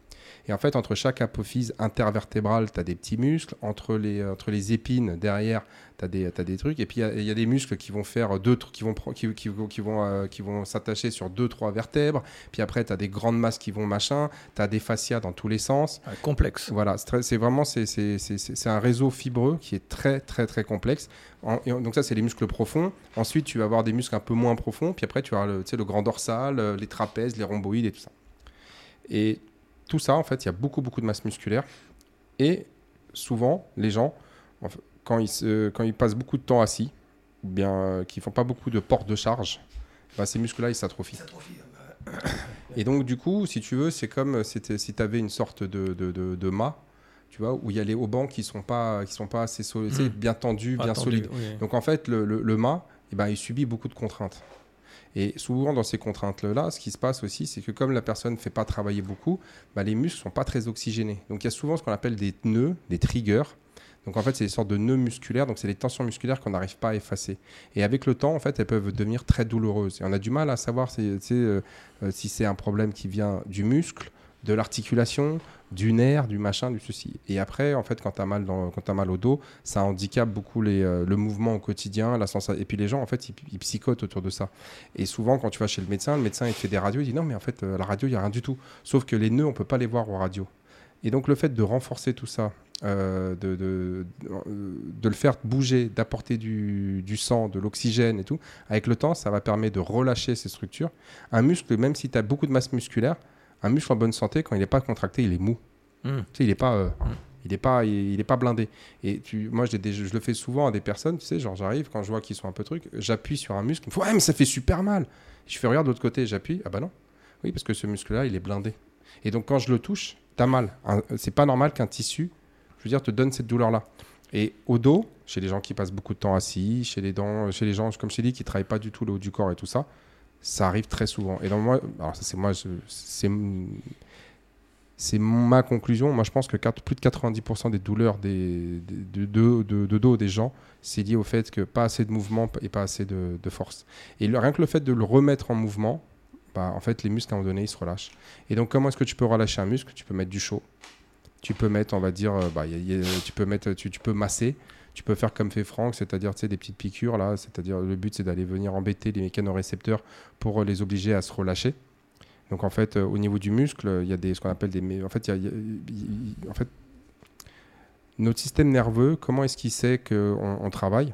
Et en fait, entre chaque apophyse intervertébrale, tu as des petits muscles. Entre les, euh, entre les épines, derrière, tu as, des t'as des trucs. Et puis, il y a- il y, a des muscles qui vont faire deux, qui vont, qui, qui, qui vont, euh, qui vont s'attacher sur deux, trois vertèbres. Puis après, tu as des grandes masses qui vont machin. Tu as des fascias dans tous les sens. Ouais, complexe. Voilà, c'est vraiment c'est, un réseau fibreux qui est très très très complexe. En- et en- donc ça c'est les muscles profonds. Ensuite tu vas avoir des muscles un peu moins profonds. Puis après tu as le, le grand dorsal, euh, les trapèzes, les rhomboïdes et tout ça. Et tout ça en fait il y a beaucoup beaucoup de masse musculaire. Et souvent les gens quand ils, se- quand ils passent beaucoup de temps assis, ou bien euh, qui font pas beaucoup de porte de charge, bah, ces muscles-là, ils s'atrophient. Et donc, du coup, si tu veux, c'est comme si tu avais une sorte de, de, de, de mât, tu vois, où il y a les haubans qui sont pas, qui sont pas assez solides, tu sais, Mm. bien tendus, bien solides. oui. Donc en fait, le, le, le mât, eh ben, il subit beaucoup de contraintes. Et souvent, dans ces contraintes-là, ce qui se passe aussi, c'est que comme la personne ne fait pas travailler beaucoup, bah, les muscles ne sont pas très oxygénés. Donc il y a souvent ce qu'on appelle des nœuds, des triggers. Donc en fait, c'est des sortes de nœuds musculaires, donc c'est des tensions musculaires qu'on n'arrive pas à effacer. Et avec le temps, en fait, elles peuvent devenir très douloureuses. Et on a du mal à savoir si, euh, euh, si c'est un problème qui vient du muscle, de l'articulation, du nerf, du machin, du ceci. Et après, en fait, quand tu as, mal t'as mal au dos, ça handicape beaucoup les, euh, le mouvement au quotidien, la sensation. Et puis les gens, en fait, ils, psychotent autour de ça. Et souvent, quand tu vas chez le médecin, le médecin, il fait des radios, il dit non, mais en fait, euh, la radio, il n'y a rien du tout. Sauf que les nœuds, on peut pas les voir aux radios. Et donc, le fait de renforcer tout ça, euh, de, de le faire bouger, d'apporter du, du sang, de l'oxygène et tout, avec le temps, ça va permettre de relâcher ces structures. Un muscle, même si tu as beaucoup de masse musculaire, un muscle en bonne santé, quand il n'est pas contracté, il est mou. Mm. Tu sais, il n'est pas, euh, il est pas, il, il est pas blindé. Et tu, moi, des- je le fais souvent à des personnes, tu sais, genre j'arrive, quand je vois qu'ils sont un peu trucs, j'appuie sur un muscle, me font Ouais, mais ça fait super mal. Je fais Regarde de l'autre côté, j'appuie, ah bah non. Oui, parce que ce muscle-là, il est blindé. Et donc, quand je le touche, t'as mal. C'est pas normal qu'un tissu, je veux dire, te donne cette douleur-là. Et au dos, chez les gens qui passent beaucoup de temps assis, chez les, dents, chez les gens, comme je t'ai dit, qui travaillent pas du tout le haut du corps et tout ça, ça arrive très souvent. Et dans moi, alors ça c'est moi, c'est c'est ma conclusion. Moi, je pense que plus de 90% des douleurs des, de, de- dos des gens, c'est lié au fait que pas assez de mouvement et pas assez de, force. Et rien que le fait de le remettre en mouvement, bah, en fait, les muscles, à un moment donné, ils se relâchent. Et donc, comment est-ce que tu peux relâcher un muscle? Tu peux mettre du chaud. Tu peux mettre, on va dire, euh, bah, tu, peux mettre, tu peux masser. Tu peux faire comme fait Franck, c'est-à-dire des petites piqûres. là. C'est-à-dire le but, c'est d'aller venir embêter les mécanorécepteurs pour euh, les obliger à se relâcher. Donc en fait, euh, au niveau du muscle, il y a des, ce qu'on appelle des... En fait, y y a- en fait, notre système nerveux, comment est-ce qu'il sait qu'on on travaille?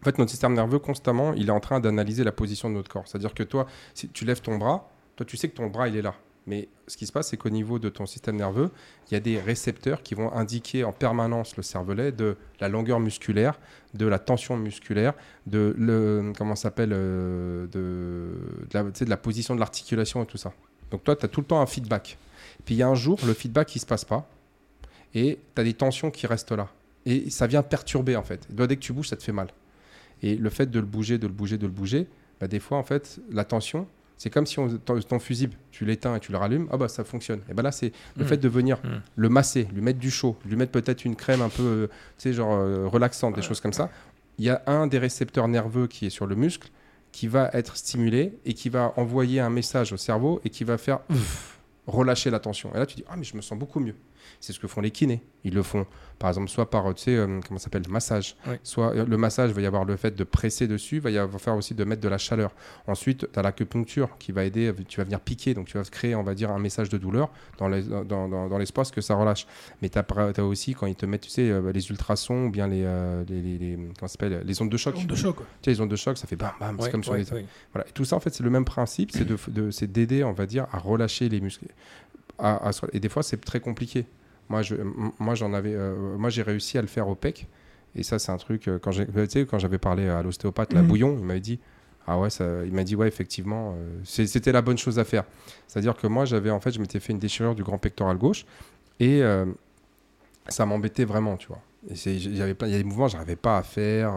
En fait, notre système nerveux, constamment, il est en train d'analyser la position de notre corps. C'est-à-dire que toi, si tu lèves ton bras, toi, tu sais que ton bras, il est là. Mais ce qui se passe, c'est qu'au niveau de ton système nerveux, il y a des récepteurs qui vont indiquer en permanence le cervelet de la longueur musculaire, de la tension musculaire, de le comment s'appelle euh, de, la, position de l'articulation et tout ça. Donc toi, tu as tout le temps un feedback. Puis il y a un jour, le feedback il se passe pas et tu as des tensions qui restent là. Et ça vient perturber en fait. Dès que tu bouges, ça te fait mal. Et le fait de le bouger, de le bouger, de le bouger, bah, des fois en fait, la tension, c'est comme si on, ton, ton fusible, tu l'éteins et tu le rallumes, ah bah ça fonctionne. Et ben là, c'est le Mm. fait de venir Mm. le masser, lui mettre du chaud, lui mettre peut-être une crème un peu, euh, tu sais, genre euh, relaxante, des choses comme ça. Il y a un des récepteurs nerveux qui est sur le muscle qui va être stimulé et qui va envoyer un message au cerveau et qui va faire relâcher la tension. Et là, tu dis, ah, mais je me sens beaucoup mieux. C'est ce que font les kinés. Ils le font, par exemple, soit par, tu sais, euh, comment s'appelle, massage. Oui. Soit euh, le massage, va y avoir le fait de presser dessus, il va y avoir faire aussi de mettre de la chaleur. Ensuite, tu as l'acupuncture qui va aider, tu vas venir piquer, donc tu vas créer, on va dire, un message de douleur dans les- dans, dans, dans l'espace que ça relâche. Mais tu as, aussi, quand ils te mettent, tu sais, euh, les ultrasons ou bien les, euh, les, les- les- comment s'appelle, les ondes de choc. Onde de choc. quoi. Tu sais, les ondes de choc, ça fait bam, bam, c'est Ouais, comme sur les... Voilà. Et tout ça, en fait, c'est le même principe, c'est de, de- d'aider, on va dire, à relâcher les muscles. À- à se- et des fois, c'est très compliqué. Moi, je, moi, j'en avais, euh, moi, j'ai réussi à le faire au PEC. Et ça, c'est un truc euh, quand j'ai, tu sais, quand j'avais parlé à l'ostéopathe, la Mhm. Bouillon, il m'avait dit, ah ouais, ça, il m'a dit ouais, effectivement, euh, c'était la bonne chose à faire. C'est-à-dire que moi, j'avais, en fait, je m'étais fait une déchirure du grand pectoral gauche et ça m'embêtait vraiment, tu vois. Et j'avais il y a des mouvements, j'arrivais pas à faire.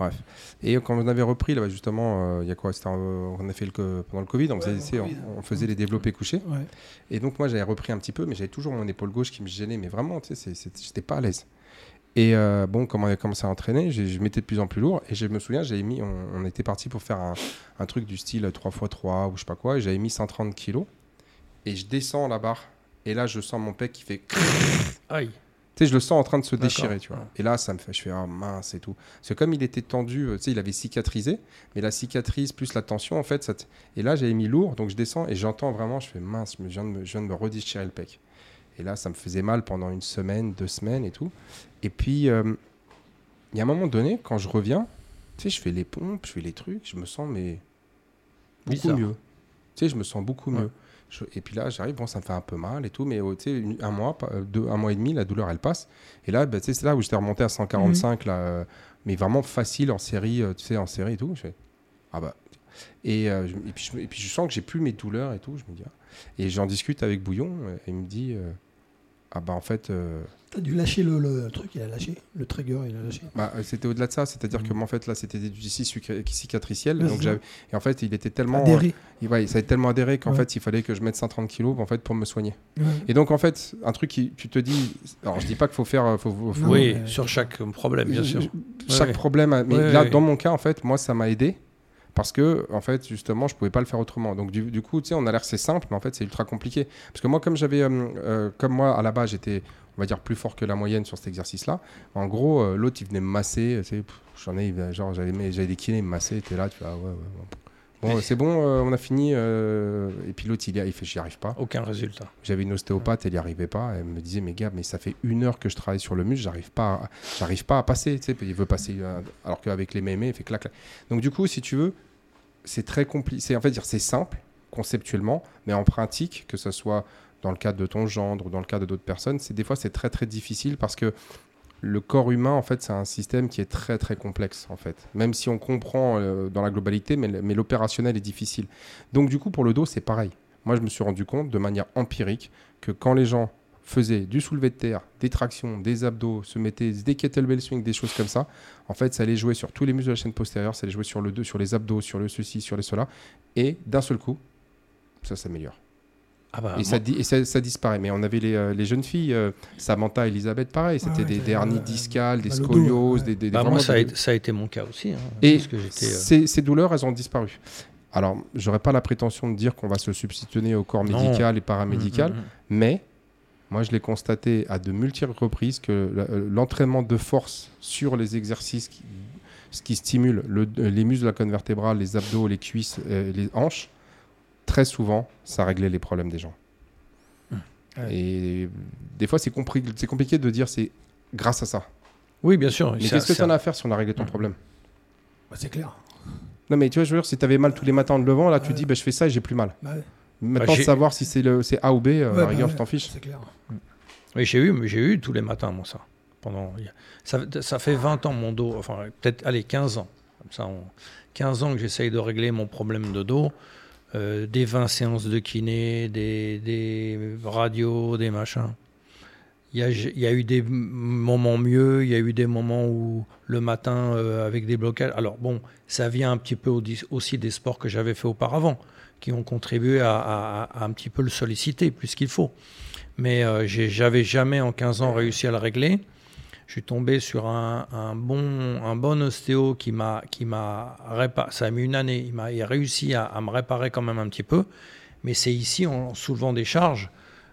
Bref. Et quand on avait repris, là, justement, euh, il y a quoi euh, On a fait le, pendant le Covid, on, Ouais, faisait, on- on les développés couchés. Ouais. Et donc, moi, j'avais repris un petit peu, mais j'avais toujours mon épaule gauche qui me gênait. Mais vraiment, tu sais, j'étais pas à l'aise. Et euh, bon, comme on avait commencé à entraîner, je mettais de plus en plus lourd. Et je me souviens, j'avais mis, on, on était parti pour faire un, un truc du style 3x3 ou je sais pas quoi. Et j'avais mis 130 kilos. Et je descends la barre. Et là, je sens mon pec qui fait. Aïe. Tu sais, je le sens en train de se déchirer, tu vois. Et là, ça me fait, je fais, ah mince et tout. Parce que comme il était tendu, euh, tu sais, il avait cicatrisé, mais la cicatrice plus la tension, en fait, ça et là, j'avais mis lourd, donc je descends et j'entends vraiment, je fais, mince, je, viens de me, je viens de me redéchirer le pec. Et là, ça me faisait mal pendant une semaine, deux semaines et tout. Et puis, euh, il y a un moment donné, quand je reviens, tu sais, je fais les pompes, je fais les trucs, je me sens, mais beaucoup Bizarre. mieux. Tu sais, je me sens beaucoup Ouais. mieux. Je- et puis là, j'arrive, bon, ça me fait un peu mal et tout, mais oh, tu sais, une- un mois, euh, deux, un mois et demi, la douleur, elle passe. Et là, bah, tu sais, c'est là où j'étais remonté à 145 là, euh, mais vraiment facile en série, euh, tu sais, en série et tout. Je fais, ah bah. Et, euh, je- et, puis, je, et puis je sens que j'ai plus mes douleurs et tout. Je me dis, ah. Et j'en discute avec Bouillon, et il me dit, ah bah en fait, euh, T'as dû lâcher le, le truc, il a lâché. Le trigger, il a lâché. bah, euh, c'était au-delà de ça. C'est-à-dire que moi, en fait, là, c'était du cicatriciel. cicatriciel donc et en fait, il était tellement. Adhéré. il- ouais, ça avait tellement adhéré qu'en Ouais. fait, il fallait que je mette 130 kilos en fait, pour me soigner. Ouais. Et donc, en fait, un truc qui, tu te dis. Alors, je dis pas qu'il faut faire. euh, Faut, faut- faut- Non, oui, sur chaque problème, bien sûr. chaque Ouais. problème. a- Mais Ouais, là, ouais. dans mon cas, en fait, moi, ça m'a aidé. Parce que, en fait, justement, je pouvais pas le faire autrement. Donc, du, coup, tu sais, on a l'air c'est simple, mais en fait, c'est ultra compliqué. Parce que moi, comme j'avais, euh, euh, comme moi, à la base, j'étais, on va dire, plus fort que la moyenne sur cet exercice-là. En gros, euh, l'autre, il venait me masser. tu sais, J'en ai, genre, j'avais, j'avais des kinés, me massaient. T'es là, tu vois, ouais, ouais. Bon, Bon, c'est bon, euh, on a fini. euh, et puis l'autre, il, il fait, j'y arrive pas. Aucun résultat. J'avais une ostéopathe, elle n'y arrivait pas. Elle me disait, mais gars, mais ça fait une heure que je travaille sur le muscle, j'arrive pas, à- j'arrive pas à passer. Tu sais, il veut passer, euh, alors qu'avec les mémés, il fait clac, clac. Donc du coup, si tu veux, c'est très compliqué. En fait c'est simple conceptuellement, mais en pratique, que ce soit dans le cadre de ton gendre ou dans le cadre d'autres personnes, c'est des fois c'est très très difficile parce que le corps humain, en fait, c'est un système qui est très très complexe, en fait. Même si on comprend euh, dans la globalité, mais, l'opérationnel est difficile. Donc du coup, pour le dos, c'est pareil. Moi, je me suis rendu compte de manière empirique que quand les gens faisaient du soulevé de terre, des tractions, des abdos, se mettaient des kettlebell swing, des choses comme ça, en fait, ça allait jouer sur tous les muscles de la chaîne postérieure, ça allait jouer sur le dos, sur les abdos, sur le ceci, sur les cela, et d'un seul coup, ça s'améliore. Ah bah, et ça, di- et ça, ça disparaît. Mais on avait les, euh, les jeunes filles, euh, Samantha, Elisabeth, pareil, c'était ouais, des, hernies discales, des dos, scolioses, ouais. des, des- bah, vraiment moi, ça a, des- été, ça a été mon cas aussi. hein, et parce que j'étais, euh, ces, ces douleurs, elles ont disparu. Alors, j'aurais pas la prétention de dire qu'on va se substituer au corps Non. médical et paramédical, mm, mm, mm. mais moi, je l'ai constaté à de multiples reprises que l'entraînement de force sur les exercices qui, ce qui stimule le- les muscles de la colonne vertébrale, les abdos, les cuisses, euh, les hanches, très souvent, ça réglait les problèmes des gens. Ouais. Et des fois, c'est compliqué de dire c'est grâce à ça. Oui, bien sûr. Mais qu'est-ce que ça- tu en as à faire si on a réglé ton Mm. problème Bah, c'est clair. Non, mais tu vois, je veux dire, si tu avais mal tous les matins en te levant, là, tu Ouais. dis, bah, je fais ça et j'ai plus mal. Bah, ouais, Maintenant, Bah, de j'ai- savoir si c'est A ou B, euh, à Ouais, la bah, rigueur, ouais, je t'en fiche. C'est clair. Oui, j'ai eu, j'ai eu tous les matins, moi, ça. Pendant, ça, ça fait 20 ans, mon dos, enfin, peut-être, allez, 15 ans. Comme ça, on- 15 ans que j'essaye de régler mon problème de dos. Euh, des 20 séances de kiné, des, des radios, des machins. Il y, y a eu des moments mieux, il y a eu des moments où le matin euh, avec des blocages. Alors bon, ça vient un petit peu au- aussi des sports que j'avais fait auparavant, qui ont contribué à, un petit peu le solliciter plus qu'il faut. Mais euh, j'avais jamais en 15 ans réussi à le régler. Je suis tombé sur un, un bon, un bon ostéo qui m'a, qui m'a réparé. Ça a mis une année. Il m'a il a réussi à, à me réparer quand même un petit peu. Mais c'est ici, en soulevant des charges,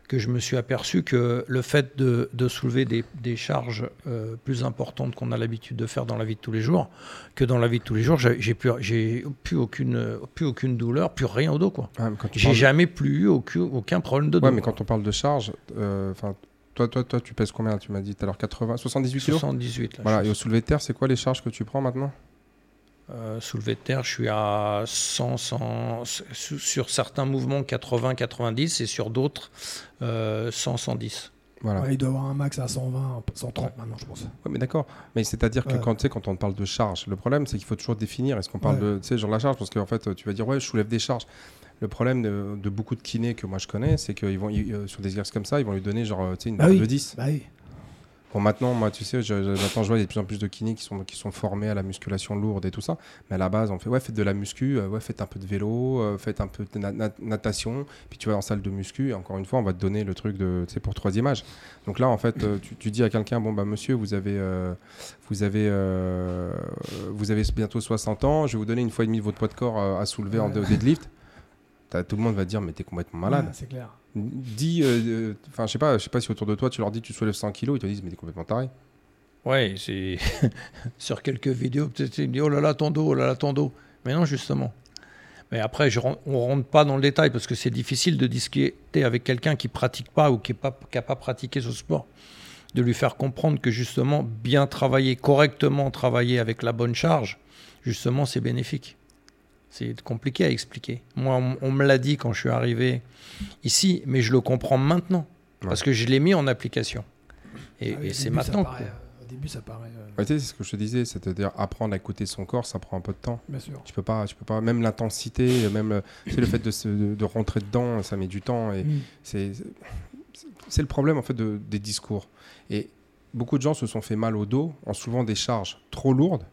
que je me suis aperçu que le fait de, de soulever des, des charges euh, plus importantes qu'on a l'habitude de faire dans la vie de tous les jours, que dans la vie de tous les jours, j'ai plus, j'ai plus aucune, plus aucune douleur, plus rien au dos, quoi. Ouais, J'ai jamais plus eu aucun, aucun problème de dos. Ouais, mais quand on parle de charge, euh, toi, toi, toi, tu pèses combien Tu m'as dit tout à l'heure 80, 78 kilos? 78, là, Voilà, et au soulevé de terre, c'est quoi les charges que tu prends maintenant? Euh, soulevé de terre, je suis à 100, 100 sur certains mouvements 80, 90 et sur d'autres euh, 100, 110. Voilà. Ouais, il doit avoir un max à 120, 130 maintenant, je pense. Ouais, mais d'accord. Mais c'est-à-dire que Ouais. quand, tu sais, quand on parle de charge, le problème, c'est qu'il faut toujours définir. Est-ce qu'on parle Ouais. de, tu sais, genre la charge? Parce qu'en fait, tu vas dire, ouais, je soulève des charges. Le problème de, de beaucoup de kinés que moi je connais, c'est qu'ils vont, ils, euh, sur des exercices comme ça, ils vont lui donner genre, euh, une Bah barre oui. de 10. Bah oui. Bon, maintenant, moi, tu sais, je, je- vois, il y a de plus en plus de kinés qui sont, qui sont formés à la musculation lourde et tout ça. Mais à la base, on fait, ouais, faites de la muscu, euh, ouais, faites un peu de vélo, euh, faites un peu de na- na- natation. Puis tu vas en salle de muscu, et encore une fois, on va te donner le truc de, tu sais, pour troisième âge. Donc là, en fait, euh, tu, tu dis à quelqu'un, bon, bah, monsieur, vous avez, vous avez, vous avez bientôt 60 ans, je vais vous donner une fois et demie votre poids de corps à soulever en deadlift. Tout le monde va dire, mais t'es complètement malade. Ouais, c'est clair. Dis, euh, euh, enfin, je sais pas, je sais pas si autour de toi, tu leur dis, tu soulèves 100 kilos, ils te disent, mais t'es complètement taré. Ouais, c'est sur quelques vidéos, peut-être ils me disent oh là là ton dos, oh là là ton dos. Mais non, justement. Mais après, je on rentre pas dans le détail parce que c'est difficile de discuter avec quelqu'un qui pratique pas ou qui n'a pas, qui a pas pratiqué ce sport. De lui faire comprendre que justement, bien travailler, correctement travailler avec la bonne charge, justement, c'est bénéfique. C'est compliqué à expliquer. Moi, on, on me l'a dit quand je suis arrivé ici, mais je le comprends maintenant. Ouais. Parce que je l'ai mis en application. Et, Ah oui, et au c'est maintenant. paraît, que- euh, Au début, ça paraît. euh, Ouais, tu sais, c'est ce que je te disais, c'est-à-dire apprendre à écouter son corps, ça prend un peu de temps. Bien sûr. Tu peux pas, tu peux pas, même l'intensité, même euh, tu sais, le fait de, se- de, de rentrer dedans, ça met du temps. Et Mm. c'est, c'est le problème en fait de- des discours. Et beaucoup de gens se sont fait mal au dos en soulevant des charges trop lourdes,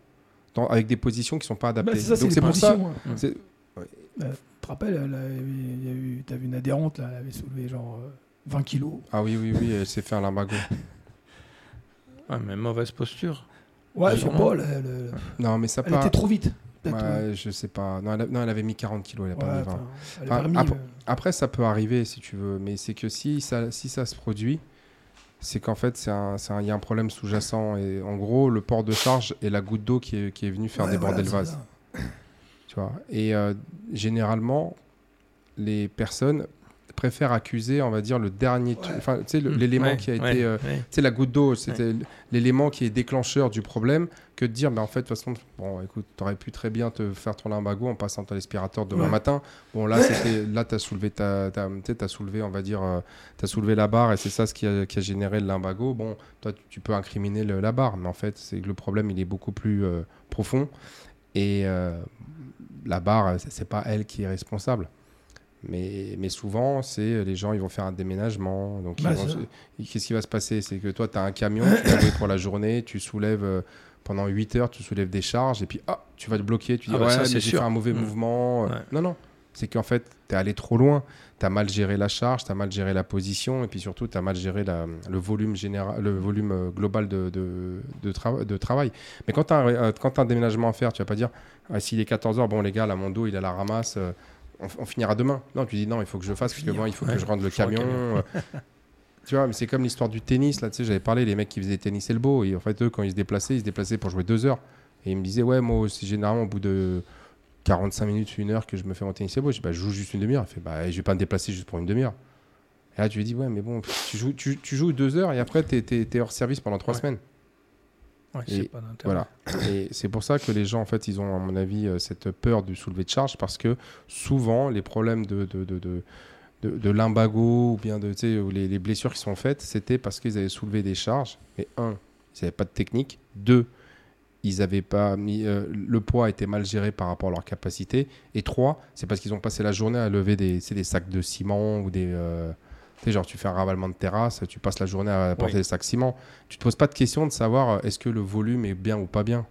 dans- avec des positions qui sont pas Bah, adaptées. c'est ça, c'est Donc c'est pour ça. hein. c'est- Tu te rappelles, elle avait- il y a eu, t'as vu une adhérente, là, elle avait soulevé genre euh, 20 kilos. Ah oui, oui, oui, elle s'est fait un limbago. Ouais, mais mauvaise posture. Ouais. Paul, elle, elle- Non, mais ça elle pas. était trop vite. peut-être, ouais. Ouais, je sais pas. Non elle, a- non, elle avait mis 40 kilos, elle a pas Ouais, mis 20. enfin, elle Enfin, avait remis, après- euh, Après, ça peut arriver si tu veux, mais c'est que si ça, si ça se produit, c'est qu'en fait, il y a un problème sous-jacent. Et en gros, le port de charge et la goutte d'eau qui est, qui est venue faire ouais, déborder voilà, le vase. Tu vois? Et euh, généralement, les personnes préfèrent accuser, on va dire, le dernier, enfin, tu sais, Mm. l'élément Ouais, qui a ouais, été, euh, ouais. tu sais, la goutte d'eau, c'était l'élément qui est déclencheur du problème, que de dire, mais en fait, de toute façon, bon, écoute, t'aurais pu très bien te faire ton limbago en passant ton aspirateur demain matin. Bon, là, c'était, là, t'as soulevé ta, ta- t'as soulevé, on va dire, euh, t'as soulevé la barre et c'est ça ce qui a, qui a généré le limbago. Bon, toi, tu, tu peux incriminer le- la barre, mais en fait, c'est que le problème, il est beaucoup plus euh, profond et euh, la barre, c'est pas elle qui est responsable. Mais, mais souvent, c'est les gens, ils vont faire un déménagement. Donc, Bah. Qu'est-ce qui va se passer? C'est que toi, tu as un camion, tu l'as pour la journée, tu soulèves euh, pendant 8 heures, tu soulèves des charges, et puis ah, tu vas te bloquer, tu dis Ah bah ouais, ça, mais c'est j'ai sûr. fait un mauvais Mm. mouvement. Ouais. Non, non. C'est qu'en fait, tu es allé trop loin, tu as mal géré la charge, tu as mal géré la position, et puis surtout, tu as mal géré la- le volume, général, le volume euh, global de, de, de, trava- de travail. Mais quand tu as, un déménagement à faire, tu vas pas dire ah, s'il est 14h, bon, les gars, là, mon dos, il a la ramasse. On, on finira demain. Non, tu dis non, il faut que je fasse parce que bon, il faut Ouais, que je rende le le camion. camion. tu vois, mais c'est comme l'histoire du tennis. Là, tu sais, j'avais parlé, les mecs qui faisaient tennis elbow. Et en fait, eux, quand ils se déplaçaient, ils se déplaçaient pour jouer deux heures. Et ils me disaient, ouais, moi, c'est généralement au bout de 45 minutes, une heure que je me fais mon tennis elbow. Je dis, bah, je joue juste une demi-heure. Il fait, bah, je vais pas me déplacer juste pour une demi-heure. Et là, tu lui dis, ouais, mais bon, tu joues, tu, tu joues deux heures et après, tu es, hors service pendant trois Ouais. semaines. Ouais, Et c'est pas d'intérêt. Voilà. Et c'est pour ça que les gens, en fait, ils ont, à mon avis, euh, cette peur du soulevé de charge parce que souvent, les problèmes de, de, de, de, de, de limbago ou bien de, ou les, les blessures qui sont faites, c'était parce qu'ils avaient soulevé des charges. Mais un, ils n'avaient pas de technique. Deux, ils avaient pas mis euh, le poids était mal géré par rapport à leur capacité. Et trois, c'est parce qu'ils ont passé la journée à lever des sacs de ciment ou des euh, tu sais, genre tu fais un ravalement de terrasse, tu passes la journée à porter Oui. des sacs ciment. Tu te poses pas de question de savoir euh, est-ce que le volume est bien ou pas bien.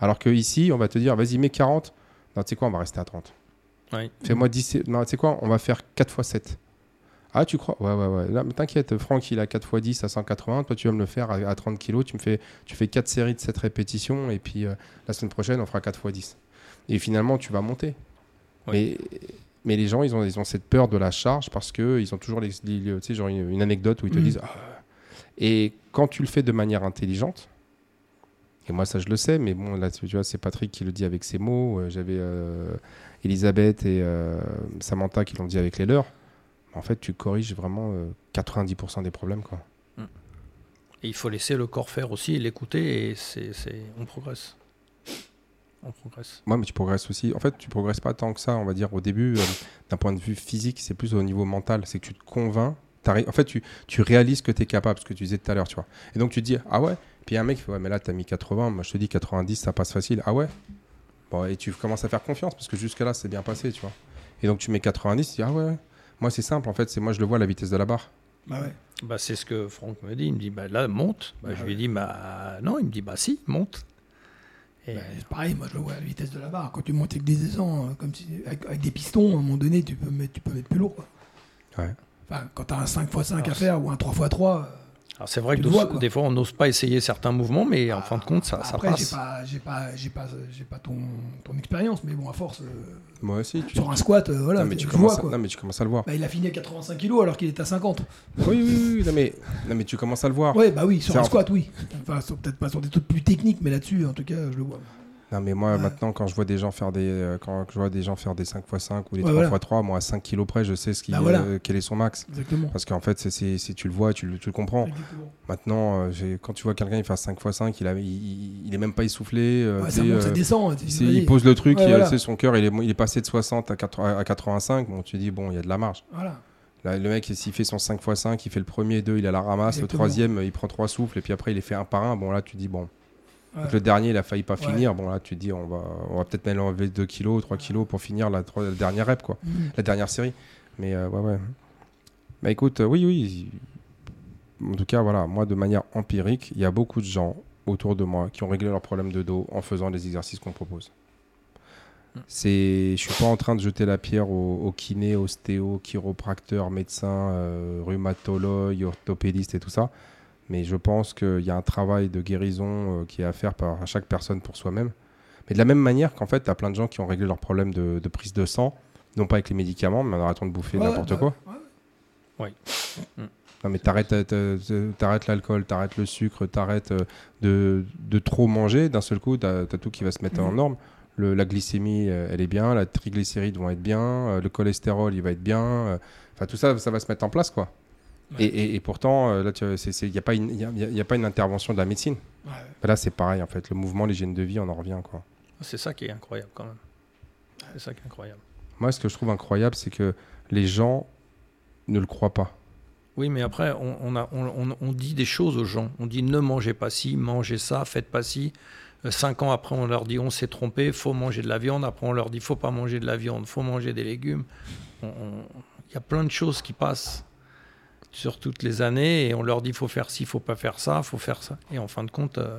Alors que ici, on va te dire vas-y, mets 40. Non, tu sais quoi, on va rester à 30. Ouais. Fais-moi 10. Non, tu sais quoi, on va faire 4 x 7. Ah, tu crois? Ouais, ouais, ouais. Là, mais t'inquiète, Franck, il a 4 x 10 à 180. Toi, tu vas me le faire à, à 30 kg. Tu, me fais, tu fais 4 séries de 7 répétitions. Et puis, euh, la semaine prochaine, on fera 4 x 10. Et finalement, tu vas monter. Oui. Mais, mais les gens, ils ont, ils ont cette peur de la charge parce qu'ils ont toujours les, les- sais, genre une, une anecdote où ils te Mhm. disent. Ah. Et quand tu le fais de manière intelligente, et moi, ça, je le sais, mais bon, là, tu vois, c'est Patrick qui le dit avec ses mots. euh, J'avais euh, Elisabeth et euh, Samantha qui l'ont dit avec les leurs. En fait, tu corriges vraiment euh, 90% des problèmes, quoi. Et il faut laisser le corps faire aussi, l'écouter, et c'est- on progresse. On progresse. Ouais, mais tu progresses aussi. En fait, tu progresses pas tant que ça, on va dire, au début, euh, d'un point de vue physique, c'est plus au niveau mental. C'est que tu te convaincs. t'arrives- En fait, tu, tu réalises que tu es capable, ce que tu disais tout à l'heure, tu vois. Et donc, tu te dis, ah ouais? Puis il y a un mec qui fait, ouais, mais là, tu as mis 80. Moi, je te dis 90, ça passe facile. Ah ouais. Bon, et tu commences à faire confiance parce que jusque-là, c'est bien passé, tu vois. Et donc, tu mets 90, tu dis, ah ouais, ouais. Moi, c'est simple, en fait. C'est moi, je le vois à la vitesse de la barre. Bah ouais. Bah, c'est ce que Franck me dit. Il me dit, bah, là, monte. Bah, Ah je ouais. lui dis, bah, non. Il me dit, bah, si, monte. Et, Bah, c'est pareil, moi je le vois à la vitesse de la barre. Quand tu montes avec des descends, euh, comme si, avec, avec des pistons, à un moment donné, tu peux mettre, tu peux mettre plus lourd. Quoi. Ouais. Enfin, quand tu as un 5x5 à faire ou un 3x3, alors, c'est vrai Tu que vois, des fois, on n'ose pas essayer certains mouvements, mais en fin de compte, ça, après, j'ai passe. pas, j'ai pas, j'ai pas, j'ai pas ton, ton expérience, mais bon, à force, euh, Moi aussi, tu. sur un squat, euh, voilà, non, mais tu, tu tu commences vois à... quoi. non, mais tu commences à le voir. Bah, il a fini à 85 kg alors qu'il était à 50. Oui, oui, oui. oui. Non, mais... non, mais tu commences à le voir. Ouais, bah oui, sur un en- squat, oui. Enfin, peut-être pas sur des trucs plus techniques, mais là-dessus, en tout cas, je le vois. Non mais moi Ouais. maintenant quand je vois des gens faire des euh, quand je vois des gens faire des 5 x 5 ou des Ouais, 3 voilà. x 3 moi à 5 kilos près je sais ce qui Bah, voilà. euh, quel est son max Exactement. parce qu'en fait si tu le vois tu le, tu le comprends Exactement. maintenant euh, quand tu vois quelqu'un il fait 5 x 5 il, a, il, il- est même pas essoufflé euh, Ouais, ça monte, ça euh, descend. il, pose le truc il- voilà. son cœur il est, il est passé de 60 à, 80 à 85 bon tu dis bon il y a de la marge Voilà. Là, le mec, s'il fait son 5 x 5, il fait le premier, deux, il a la ramasse, Exactement. le troisième, il prend trois souffles, et puis après, il les fait un par un. Bon, là, tu dis, bon. Ouais. Donc, le dernier, il a failli pas Ouais. finir. Bon, là, tu te dis, on va, on va peut-être même enlever 2 kilos, 3 kilos pour finir la, dernière rep, quoi. Mhm. La dernière série. Mais euh, ouais, ouais. Bah écoute, euh, oui, oui. En tout cas, voilà, moi, de manière empirique, il y a beaucoup de gens autour de moi qui ont réglé leurs problèmes de dos en faisant les exercices qu'on propose. C'est, je suis pas en train de jeter la pierre aux, aux kinés, ostéos, chiropracteurs, médecins, euh, rhumatologues, orthopédistes et tout ça. Mais je pense qu'il y a un travail de guérison euh, qui est à faire par chaque personne pour soi-même. Mais de la même manière qu'en fait, tu as plein de gens qui ont réglé leurs problèmes de, de prise de sang, non pas avec les médicaments, mais en arrêtant de bouffer Ouais, n'importe bah, quoi. ouais. Non, mais t'arrêtes, euh, t'arrêtes l'alcool, t'arrêtes le sucre, t'arrêtes euh, de, de trop manger. D'un seul coup, t'as as tout qui va se mettre en Mhm. norme. Le- la glycémie, euh, elle est bien, la triglycéride vont être bien, euh, le cholestérol, il va être bien. euh, Enfin, tout ça, ça va se mettre en place, quoi. Ouais. Et, et- et pourtant, euh, là, il n'y a, pas une- y a- y a- y a pas une intervention de la médecine. Ouais. Là, c'est pareil, en fait. Le mouvement, l'hygiène de vie, on en revient, quoi. C'est ça qui est incroyable quand même. C'est ça qui est incroyable. Moi, ce que je trouve incroyable, c'est que les gens ne le croient pas. Oui, mais après, on, on a, on, on- on dit des choses aux gens. On dit ne mangez pas ci, mangez ça, faites pas ci. Euh, Cinq ans après, on leur dit on s'est trompé, faut manger de la viande. Après, on leur dit faut pas manger de la viande, faut manger des légumes. Il y a plein de choses qui passent sur toutes les années et on leur dit faut faire ci, faut pas faire ça, faut faire ça. Et en fin de compte, euh,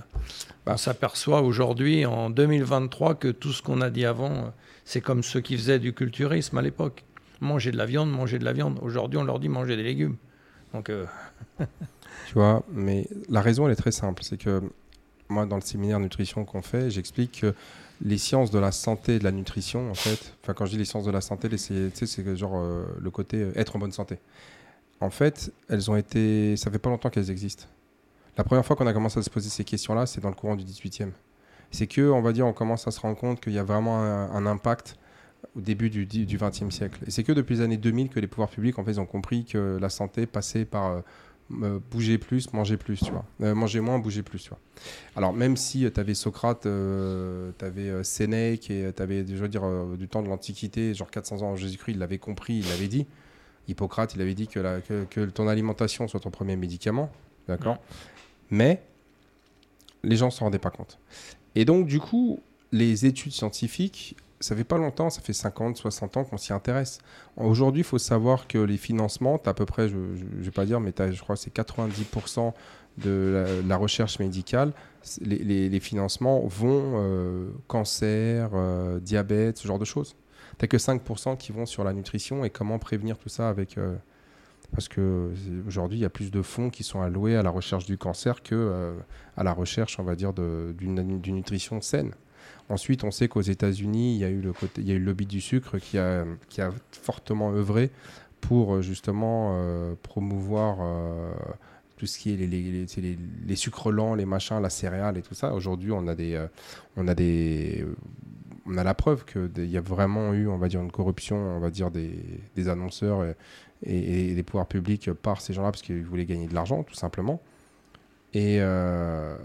Bah. on s'aperçoit aujourd'hui, en 2023, que tout ce qu'on a dit avant, euh, c'est comme ceux qui faisaient du culturisme à l'époque. Manger de la viande, manger de la viande. Aujourd'hui, on leur dit manger des légumes. Donc, euh, Tu vois, mais la raison, elle est très simple. C'est que moi, dans le séminaire nutrition qu'on fait, j'explique que les sciences de la santé et de la nutrition, en fait, enfin, quand je dis les sciences de la santé, c'est genre euh, le côté être en bonne santé. En fait, elles ont été. Ça fait pas longtemps qu'elles existent. La première fois qu'on a commencé à se poser ces questions-là, c'est dans le courant du 18e. C'est que, on va dire, on commence à se rendre compte qu'il y a vraiment un, impact au début du, du 20e siècle. Et c'est que depuis les années 2000 que les pouvoirs publics, en fait, ont compris que la santé passait par euh, euh, bouger plus, manger plus, tu vois. Euh, manger moins, bouger plus, tu vois. Alors, même si tu avais Socrate, tu avais Sénèque, et tu avais, je veux dire, euh, du temps de l'Antiquité, genre 400 ans avant Jésus-Christ, il l'avait compris, il l'avait dit. Hippocrate, il avait dit que, la- que, que ton alimentation soit ton premier médicament, d'accord Mais les gens ne s'en rendaient pas compte. Et donc, du coup, les études scientifiques, ça fait pas longtemps, ça fait 50, 60 ans qu'on s'y intéresse. Aujourd'hui, il faut savoir que les financements, tu à peu près, je ne vais pas dire, mais je crois que c'est 90% de la, la recherche médicale. C'est- Les, les- les financements vont euh, cancer, euh, diabète, ce genre de choses. Tu que 5% qui vont sur la nutrition et comment prévenir tout ça avec... euh, parce que c'est- aujourd'hui, il y a plus de fonds qui sont alloués à la recherche du cancer que euh, à la recherche, on va dire, d'une nutrition saine. Ensuite, on sait qu'aux États-Unis, il y a eu le côté, il y a eu le lobby du sucre qui a, qui a fortement œuvré pour euh, justement euh, promouvoir euh, tout ce qui est les, les, les- les- sucres lents, les machins, la céréale et tout ça. Aujourd'hui, on a des, euh, on a des, euh, on a la preuve qu'il y a vraiment eu, on va dire, une corruption, on va dire, des, annonceurs et des pouvoirs publics par ces gens-là parce qu'ils voulaient gagner de l'argent, tout simplement. Et euh,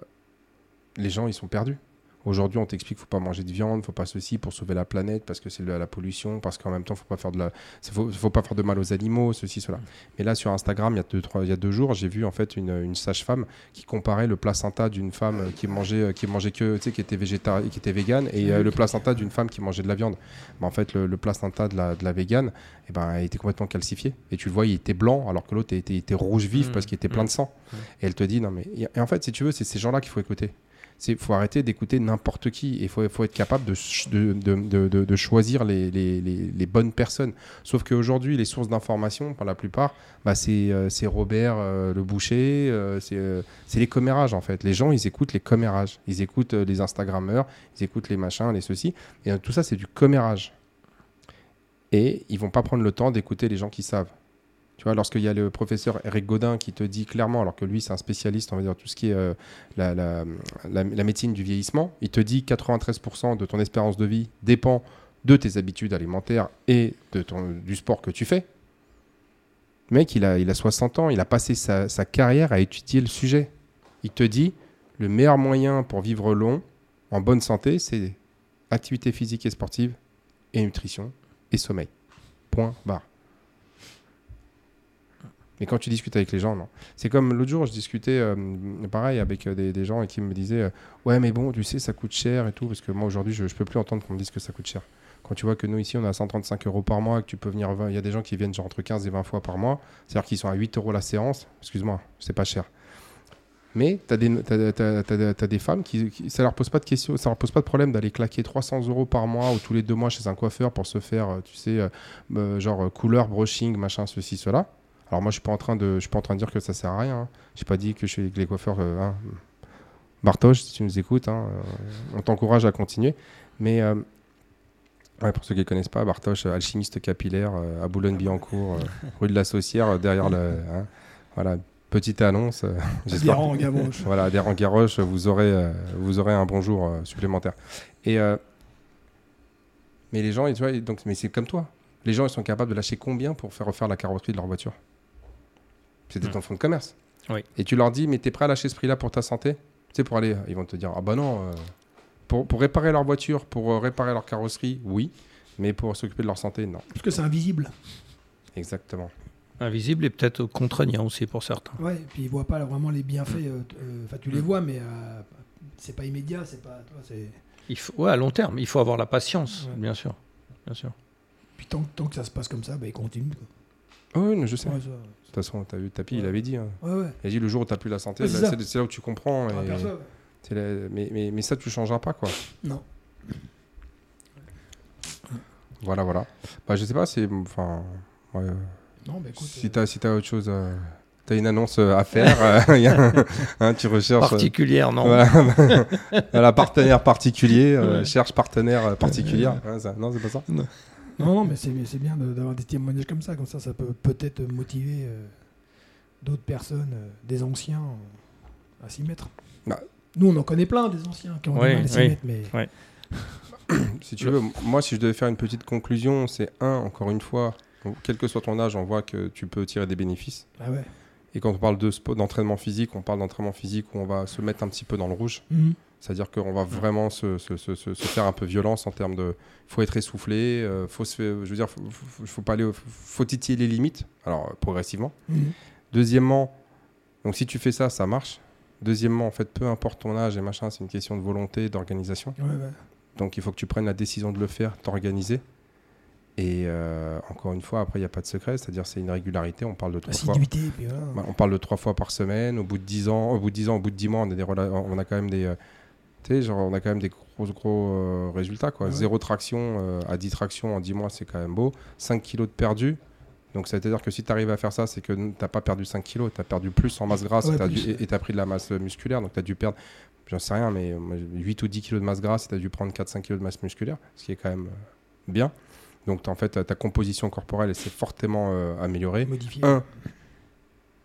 les gens, ils sont perdus. Aujourd'hui, on t'explique qu'il faut pas manger de viande, faut pas ceci pour sauver la planète parce que c'est la pollution, parce qu'en même temps, faut pas faire de la, faut, faut pas faire de mal aux animaux, ceci, cela. Mais là, sur Instagram, il y a deux, trois, il y a deux jours, j'ai vu en fait une, une sage-femme qui comparait le placenta d'une femme qui mangeait, qui mangeait que, tu sais, qui était végétarienne, qui était végane, et euh, le placenta d'une femme qui mangeait de la viande. Bah, en fait, le, le placenta de la, de la végane, eh ben, il était complètement calcifié. Et tu le vois, il était blanc, alors que l'autre était, était rouge vif Mm. parce qu'il était plein Mm. de sang. Mm. Et elle te dit, non mais, et en fait, si tu veux, c'est ces gens-là qu'il faut écouter. Il faut arrêter d'écouter n'importe qui. Il faut, faut être capable de, ch- de, de, de- de- de choisir les, bonnes personnes. Sauf qu'aujourd'hui, les sources d'information, pour la plupart, bah, c'est euh, c'est Robert euh, le boucher, euh, c'est c'est les commérages en fait. Les gens, ils écoutent les commérages. Ils écoutent les Instagrammeurs, ils écoutent les machins, les ceci. Et tout ça, c'est du commérage. Et ils vont pas prendre le temps d'écouter les gens qui savent. Tu vois, lorsqu'il y a le professeur Eric Godin qui te dit clairement, alors que lui c'est un spécialiste, on va dire tout ce qui est euh, la, médecine du vieillissement, il te dit 93% de ton espérance de vie dépend de tes habitudes alimentaires et de du sport que tu fais. Le mec, il a, il a 60 ans, il a passé sa, sa carrière à étudier le sujet. Il te dit, le meilleur moyen pour vivre long, en bonne santé, c'est activité physique et sportive, et nutrition, et sommeil. Point barre. Mais quand tu discutes avec les gens, non. C'est comme l'autre jour, je discutais, euh, pareil, avec euh, des, des gens qui me disaient euh, Ouais, mais bon, tu sais, ça coûte cher et tout. Parce que moi, aujourd'hui, je, je peux plus entendre qu'on me dise que ça coûte cher. Quand tu vois que nous, ici, on a 135 euros par mois, que tu peux venir. 20 Il y a des gens qui viennent genre entre 15 et 20 fois par mois. C'est-à-dire qu'ils sont à 8 euros la séance. Excuse-moi, c'est pas cher. Mais tu as, des femmes qui, ça leur pose pas de question, ça leur pose pas de problème d'aller claquer 300 euros par mois ou tous les deux mois chez un coiffeur pour se faire, tu sais, genre couleur, brushing, machin, ceci, cela. Alors moi, je suis pas en train de, je suis pas en train de dire que ça sert à rien. hein. J'ai pas dit que je suis avec les coiffeurs. euh, hein. Bartosz, si tu nous écoutes, hein, euh, on t'encourage à continuer. Mais euh, ouais, pour ceux qui ne connaissent pas, Bartosz, euh, alchimiste capillaire euh, à Boulogne-Billancourt, rue de la Saucière, derrière le, hein, voilà, petite annonce. Guérin, Gavroche. Voilà, des Rangueroche, vous aurez, vous aurez un bonjour supplémentaire. Et mais les gens, tu vois, donc, mais c'est comme toi. Les gens, ils sont capables de lâcher combien pour faire refaire la carrosserie de leur voiture? C'était Hmm. ton fonds de commerce. Oui. Et tu leur dis, mais t'es prêt à lâcher ce prix-là pour ta santé? Tu sais, pour aller, ils vont te dire, ah bah non. euh, pour, pour réparer leur voiture, pour euh, réparer leur carrosserie, oui. Mais pour s'occuper de leur santé, non. Parce que c'est invisible. Exactement. Invisible et peut-être contraignant aussi pour certains. Ouais, et puis ils voient pas vraiment les bienfaits. euh, euh, Enfin, tu les vois, mais euh, c'est pas immédiat, c'est pas. tu vois, c'est- Il faut, ouais, à long terme, il faut avoir la patience, Ouais. bien sûr. Bien sûr. Puis tant, tant que ça se passe comme ça, bah, ils continuent. quoi. Ah oui, mais je sais. Ouais, De toute façon, t'as vu, Tapi, il Ouais. avait dit. hein. ouais, ouais. Il a dit le jour où t'as plus la santé, Ouais, c'est bah, c'est là où tu comprends. Et- mais, mais, mais ça, tu changeras pas, quoi. Non. Voilà, voilà. Bah, je sais pas, c'est. Enfin. ouais, euh, Non, bah écoute. si euh, t'as si t'as autre chose. euh, T'as une annonce euh, à faire, euh, il hein, tu recherches. euh, Particulière, non voilà, voilà, partenaire particulier, euh, cherche partenaire euh, particulière. Ouais, ça- non, c'est pas ça Non, non, mais c'est c'est bien d'avoir des témoignages comme ça. Comme ça, ça peut peut-être motiver euh, d'autres personnes, euh, des anciens, à s'y mettre. Bah. Nous, on en connaît plein des anciens qui ont Oui, du mal à s'y oui. mettre, mais Si tu veux, moi, si je devais faire une petite conclusion, c'est un, encore une fois, quel que soit ton âge, on voit que tu peux tirer des bénéfices. ah ouais. Et quand on parle de sport- d'entraînement physique, on parle d'entraînement physique où on va se mettre un petit peu dans le rouge. Mhm. C'est-à-dire qu'on va vraiment se, se- se- faire un peu violence en termes de. Il faut être essoufflé, euh, faut se je veux dire, faut, faut- faut pas aller, au- faut titiller les limites. Alors euh, progressivement. Mhm. Deuxièmement, donc si tu fais ça, ça marche. Deuxièmement, en fait, peu importe ton âge et machin, c'est une question de volonté, d'organisation. Ouais, ouais. Donc il faut que tu prennes la décision de le faire, t'organiser. Et euh, encore une fois, après, il n'y a pas de secret, c'est-à-dire c'est une régularité. On parle de trois fois. Voilà. Bah, on parle de trois fois par semaine. Au bout de 10 ans, au bout de 10 ans, au bout de 10 mois, on a, des on a quand même des, euh, genre, on a quand même des gros, gros euh, résultats. Quoi. Ouais. Zéro traction euh, à 10 tractions en 10 mois, c'est quand même beau. 5 kilos de perdu. Donc, ça veut dire que si tu arrives à faire ça, c'est que tu n'as pas perdu 5 kilos, tu as perdu plus en masse grasse Ouais, et tu as pris de la masse musculaire. Donc, tu as dû perdre, j'en sais rien, mais euh, moi, 8 ou 10 kilos de masse grasse et tu as dû prendre 4-5 kilos de masse musculaire, ce qui est quand même euh, bien. Donc, en fait, ta composition corporelle elle s'est fortement euh, améliorée. Modifié. Un,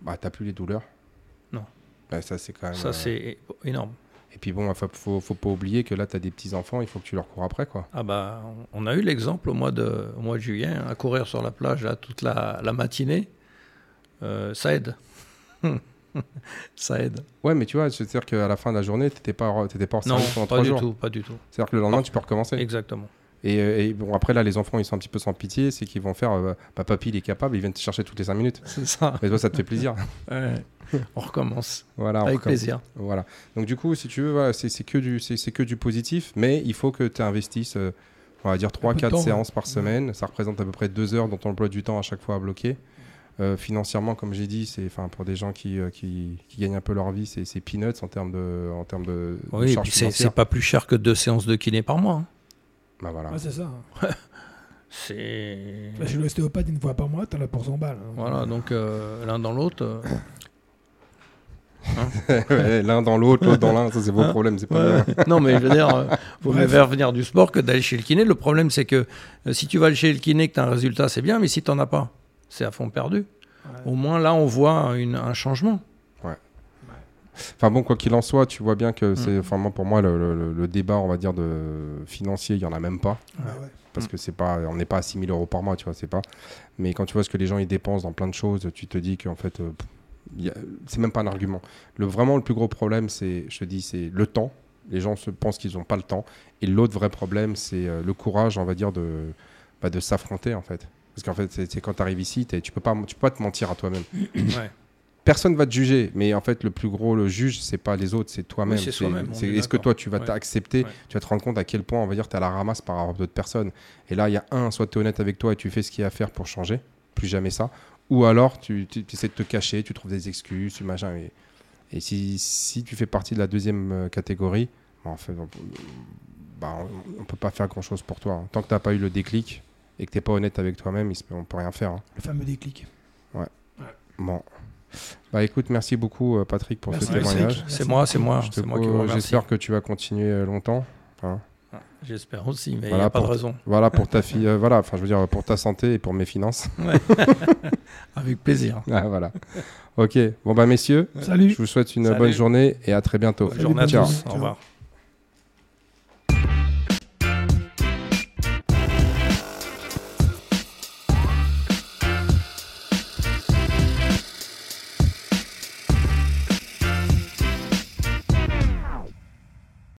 bah, t'as plus les douleurs. Non. Bah, ça, c'est quand même. Ça, euh, c'est énorme. Et puis bon, il faut, faut, pas oublier que là, t'as des petits-enfants, il faut que tu leur cours après, quoi. Ah bah, on a eu l'exemple au mois de, au mois de juillet, hein, à courir sur la plage là, toute la, la matinée. Euh, ça aide. ça aide. Ouais, mais tu vois, c'est-à-dire qu'à la fin de la journée, t'étais pas, t'étais pas en Non, service pendant pas du jours. tout, pas du tout. C'est-à-dire que le lendemain, tu peux recommencer. Exactement. Et, euh, et bon, après, là, les enfants, ils sont un petit peu sans pitié, c'est qu'ils vont faire, euh, bah, papy, il est capable, ils viennent te chercher toutes les 5 minutes. C'est ça. Mais toi, ça te fait plaisir. Ouais. on recommence. voilà, on Avec recommence. plaisir. Voilà. Donc du coup, si tu veux, voilà, c'est c'est que, du- c'est c'est que du positif, mais il faut que tu investisses, euh, on va dire, peu de 3-4 temps, séances ouais. par semaine. Ça représente à peu près 2 heures dans ton emploi du temps à chaque fois à bloquer. Euh, financièrement, comme j'ai dit, c'est pour des gens qui, qui, qui gagnent un peu leur vie, c'est c'est peanuts en termes de, en termes de, de Oui, et charges puis c'est pas plus cher que deux séances de kiné par mois. hein. Bah, voilà. Ouais, c'est ça. hein. C'est. Là, chez l'ostéopathe, une fois par mois, t'en as pour 100 balles. hein. Voilà, donc euh, l'un dans l'autre. euh, Ouais, l'un dans l'autre, l'autre dans l'un, ça c'est vos Hein problèmes, c'est pas Ouais, bien. ouais. non, mais je veux dire, euh, vaut mieux faire venir du sport que d'aller chez le kiné. Le problème, c'est que euh, si tu vas chez le kiné, que tu as un résultat, c'est bien, mais si tu n'en as pas, c'est à fond perdu. Au moins, là, on voit une- un changement. Enfin bon, quoi qu'il en soit, tu vois bien que c'est, Mm. enfin moi, pour moi, le, le- le débat, on va dire, de financier, il y en a même pas. Ah ouais. parce que c'est pas on n'est pas à 6 000 euros par mois tu vois c'est pas mais quand tu vois ce que les gens ils dépensent dans plein de choses tu te dis qu'en fait euh, c'est même pas un argument le vraiment le plus gros problème c'est je te dis c'est le temps les gens se pensent qu'ils n'ont pas le temps et l'autre vrai problème c'est euh, le courage on va dire de bah, de s'affronter en fait Parce qu'en fait, c'est c'est quand tu arrives ici, tu peux pas, tu peux pas te mentir à toi-même. Ouais. Personne va te juger, mais en fait, le plus gros le juge, c'est pas les autres, c'est toi-même. Oui, c'est c'est- est Est-ce que toi, tu vas Ouais. t'accepter Ouais. Tu vas te rendre compte à quel point, on va dire, tu à la ramasse par rapport à d'autres personnes. Et là, il y a un, soit tu es honnête avec toi et tu fais ce qu'il y a à faire pour changer, plus jamais ça. Ou alors, tu, tu- tu essaies de te cacher, tu trouves des excuses, tu machin. Et, et si, si tu fais partie de la deuxième euh, catégorie, bah, en fait, on, bah, on, on peut pas faire grand-chose pour toi. hein. Tant que tu n'as pas eu le déclic et que tu n'es pas honnête avec toi-même, on peut rien faire. hein. Le fameux déclic. Bon. Bah écoute, merci beaucoup euh, Patrick pour Merci, ce Patrick. témoignage. C'est moi, c'est moi, Je moi qui. J'espère que tu vas continuer euh, longtemps. hein. J'espère aussi, mais il Voilà n'y a pas de raison. Voilà pour ta fille, euh, voilà, enfin je veux dire pour ta santé et pour mes finances. Avec plaisir. Ah, voilà. Ok. Bon bah messieurs, Salut. je vous souhaite une Salut. bonne journée et à très bientôt. Bonne journée à Ciao. tous. Au revoir.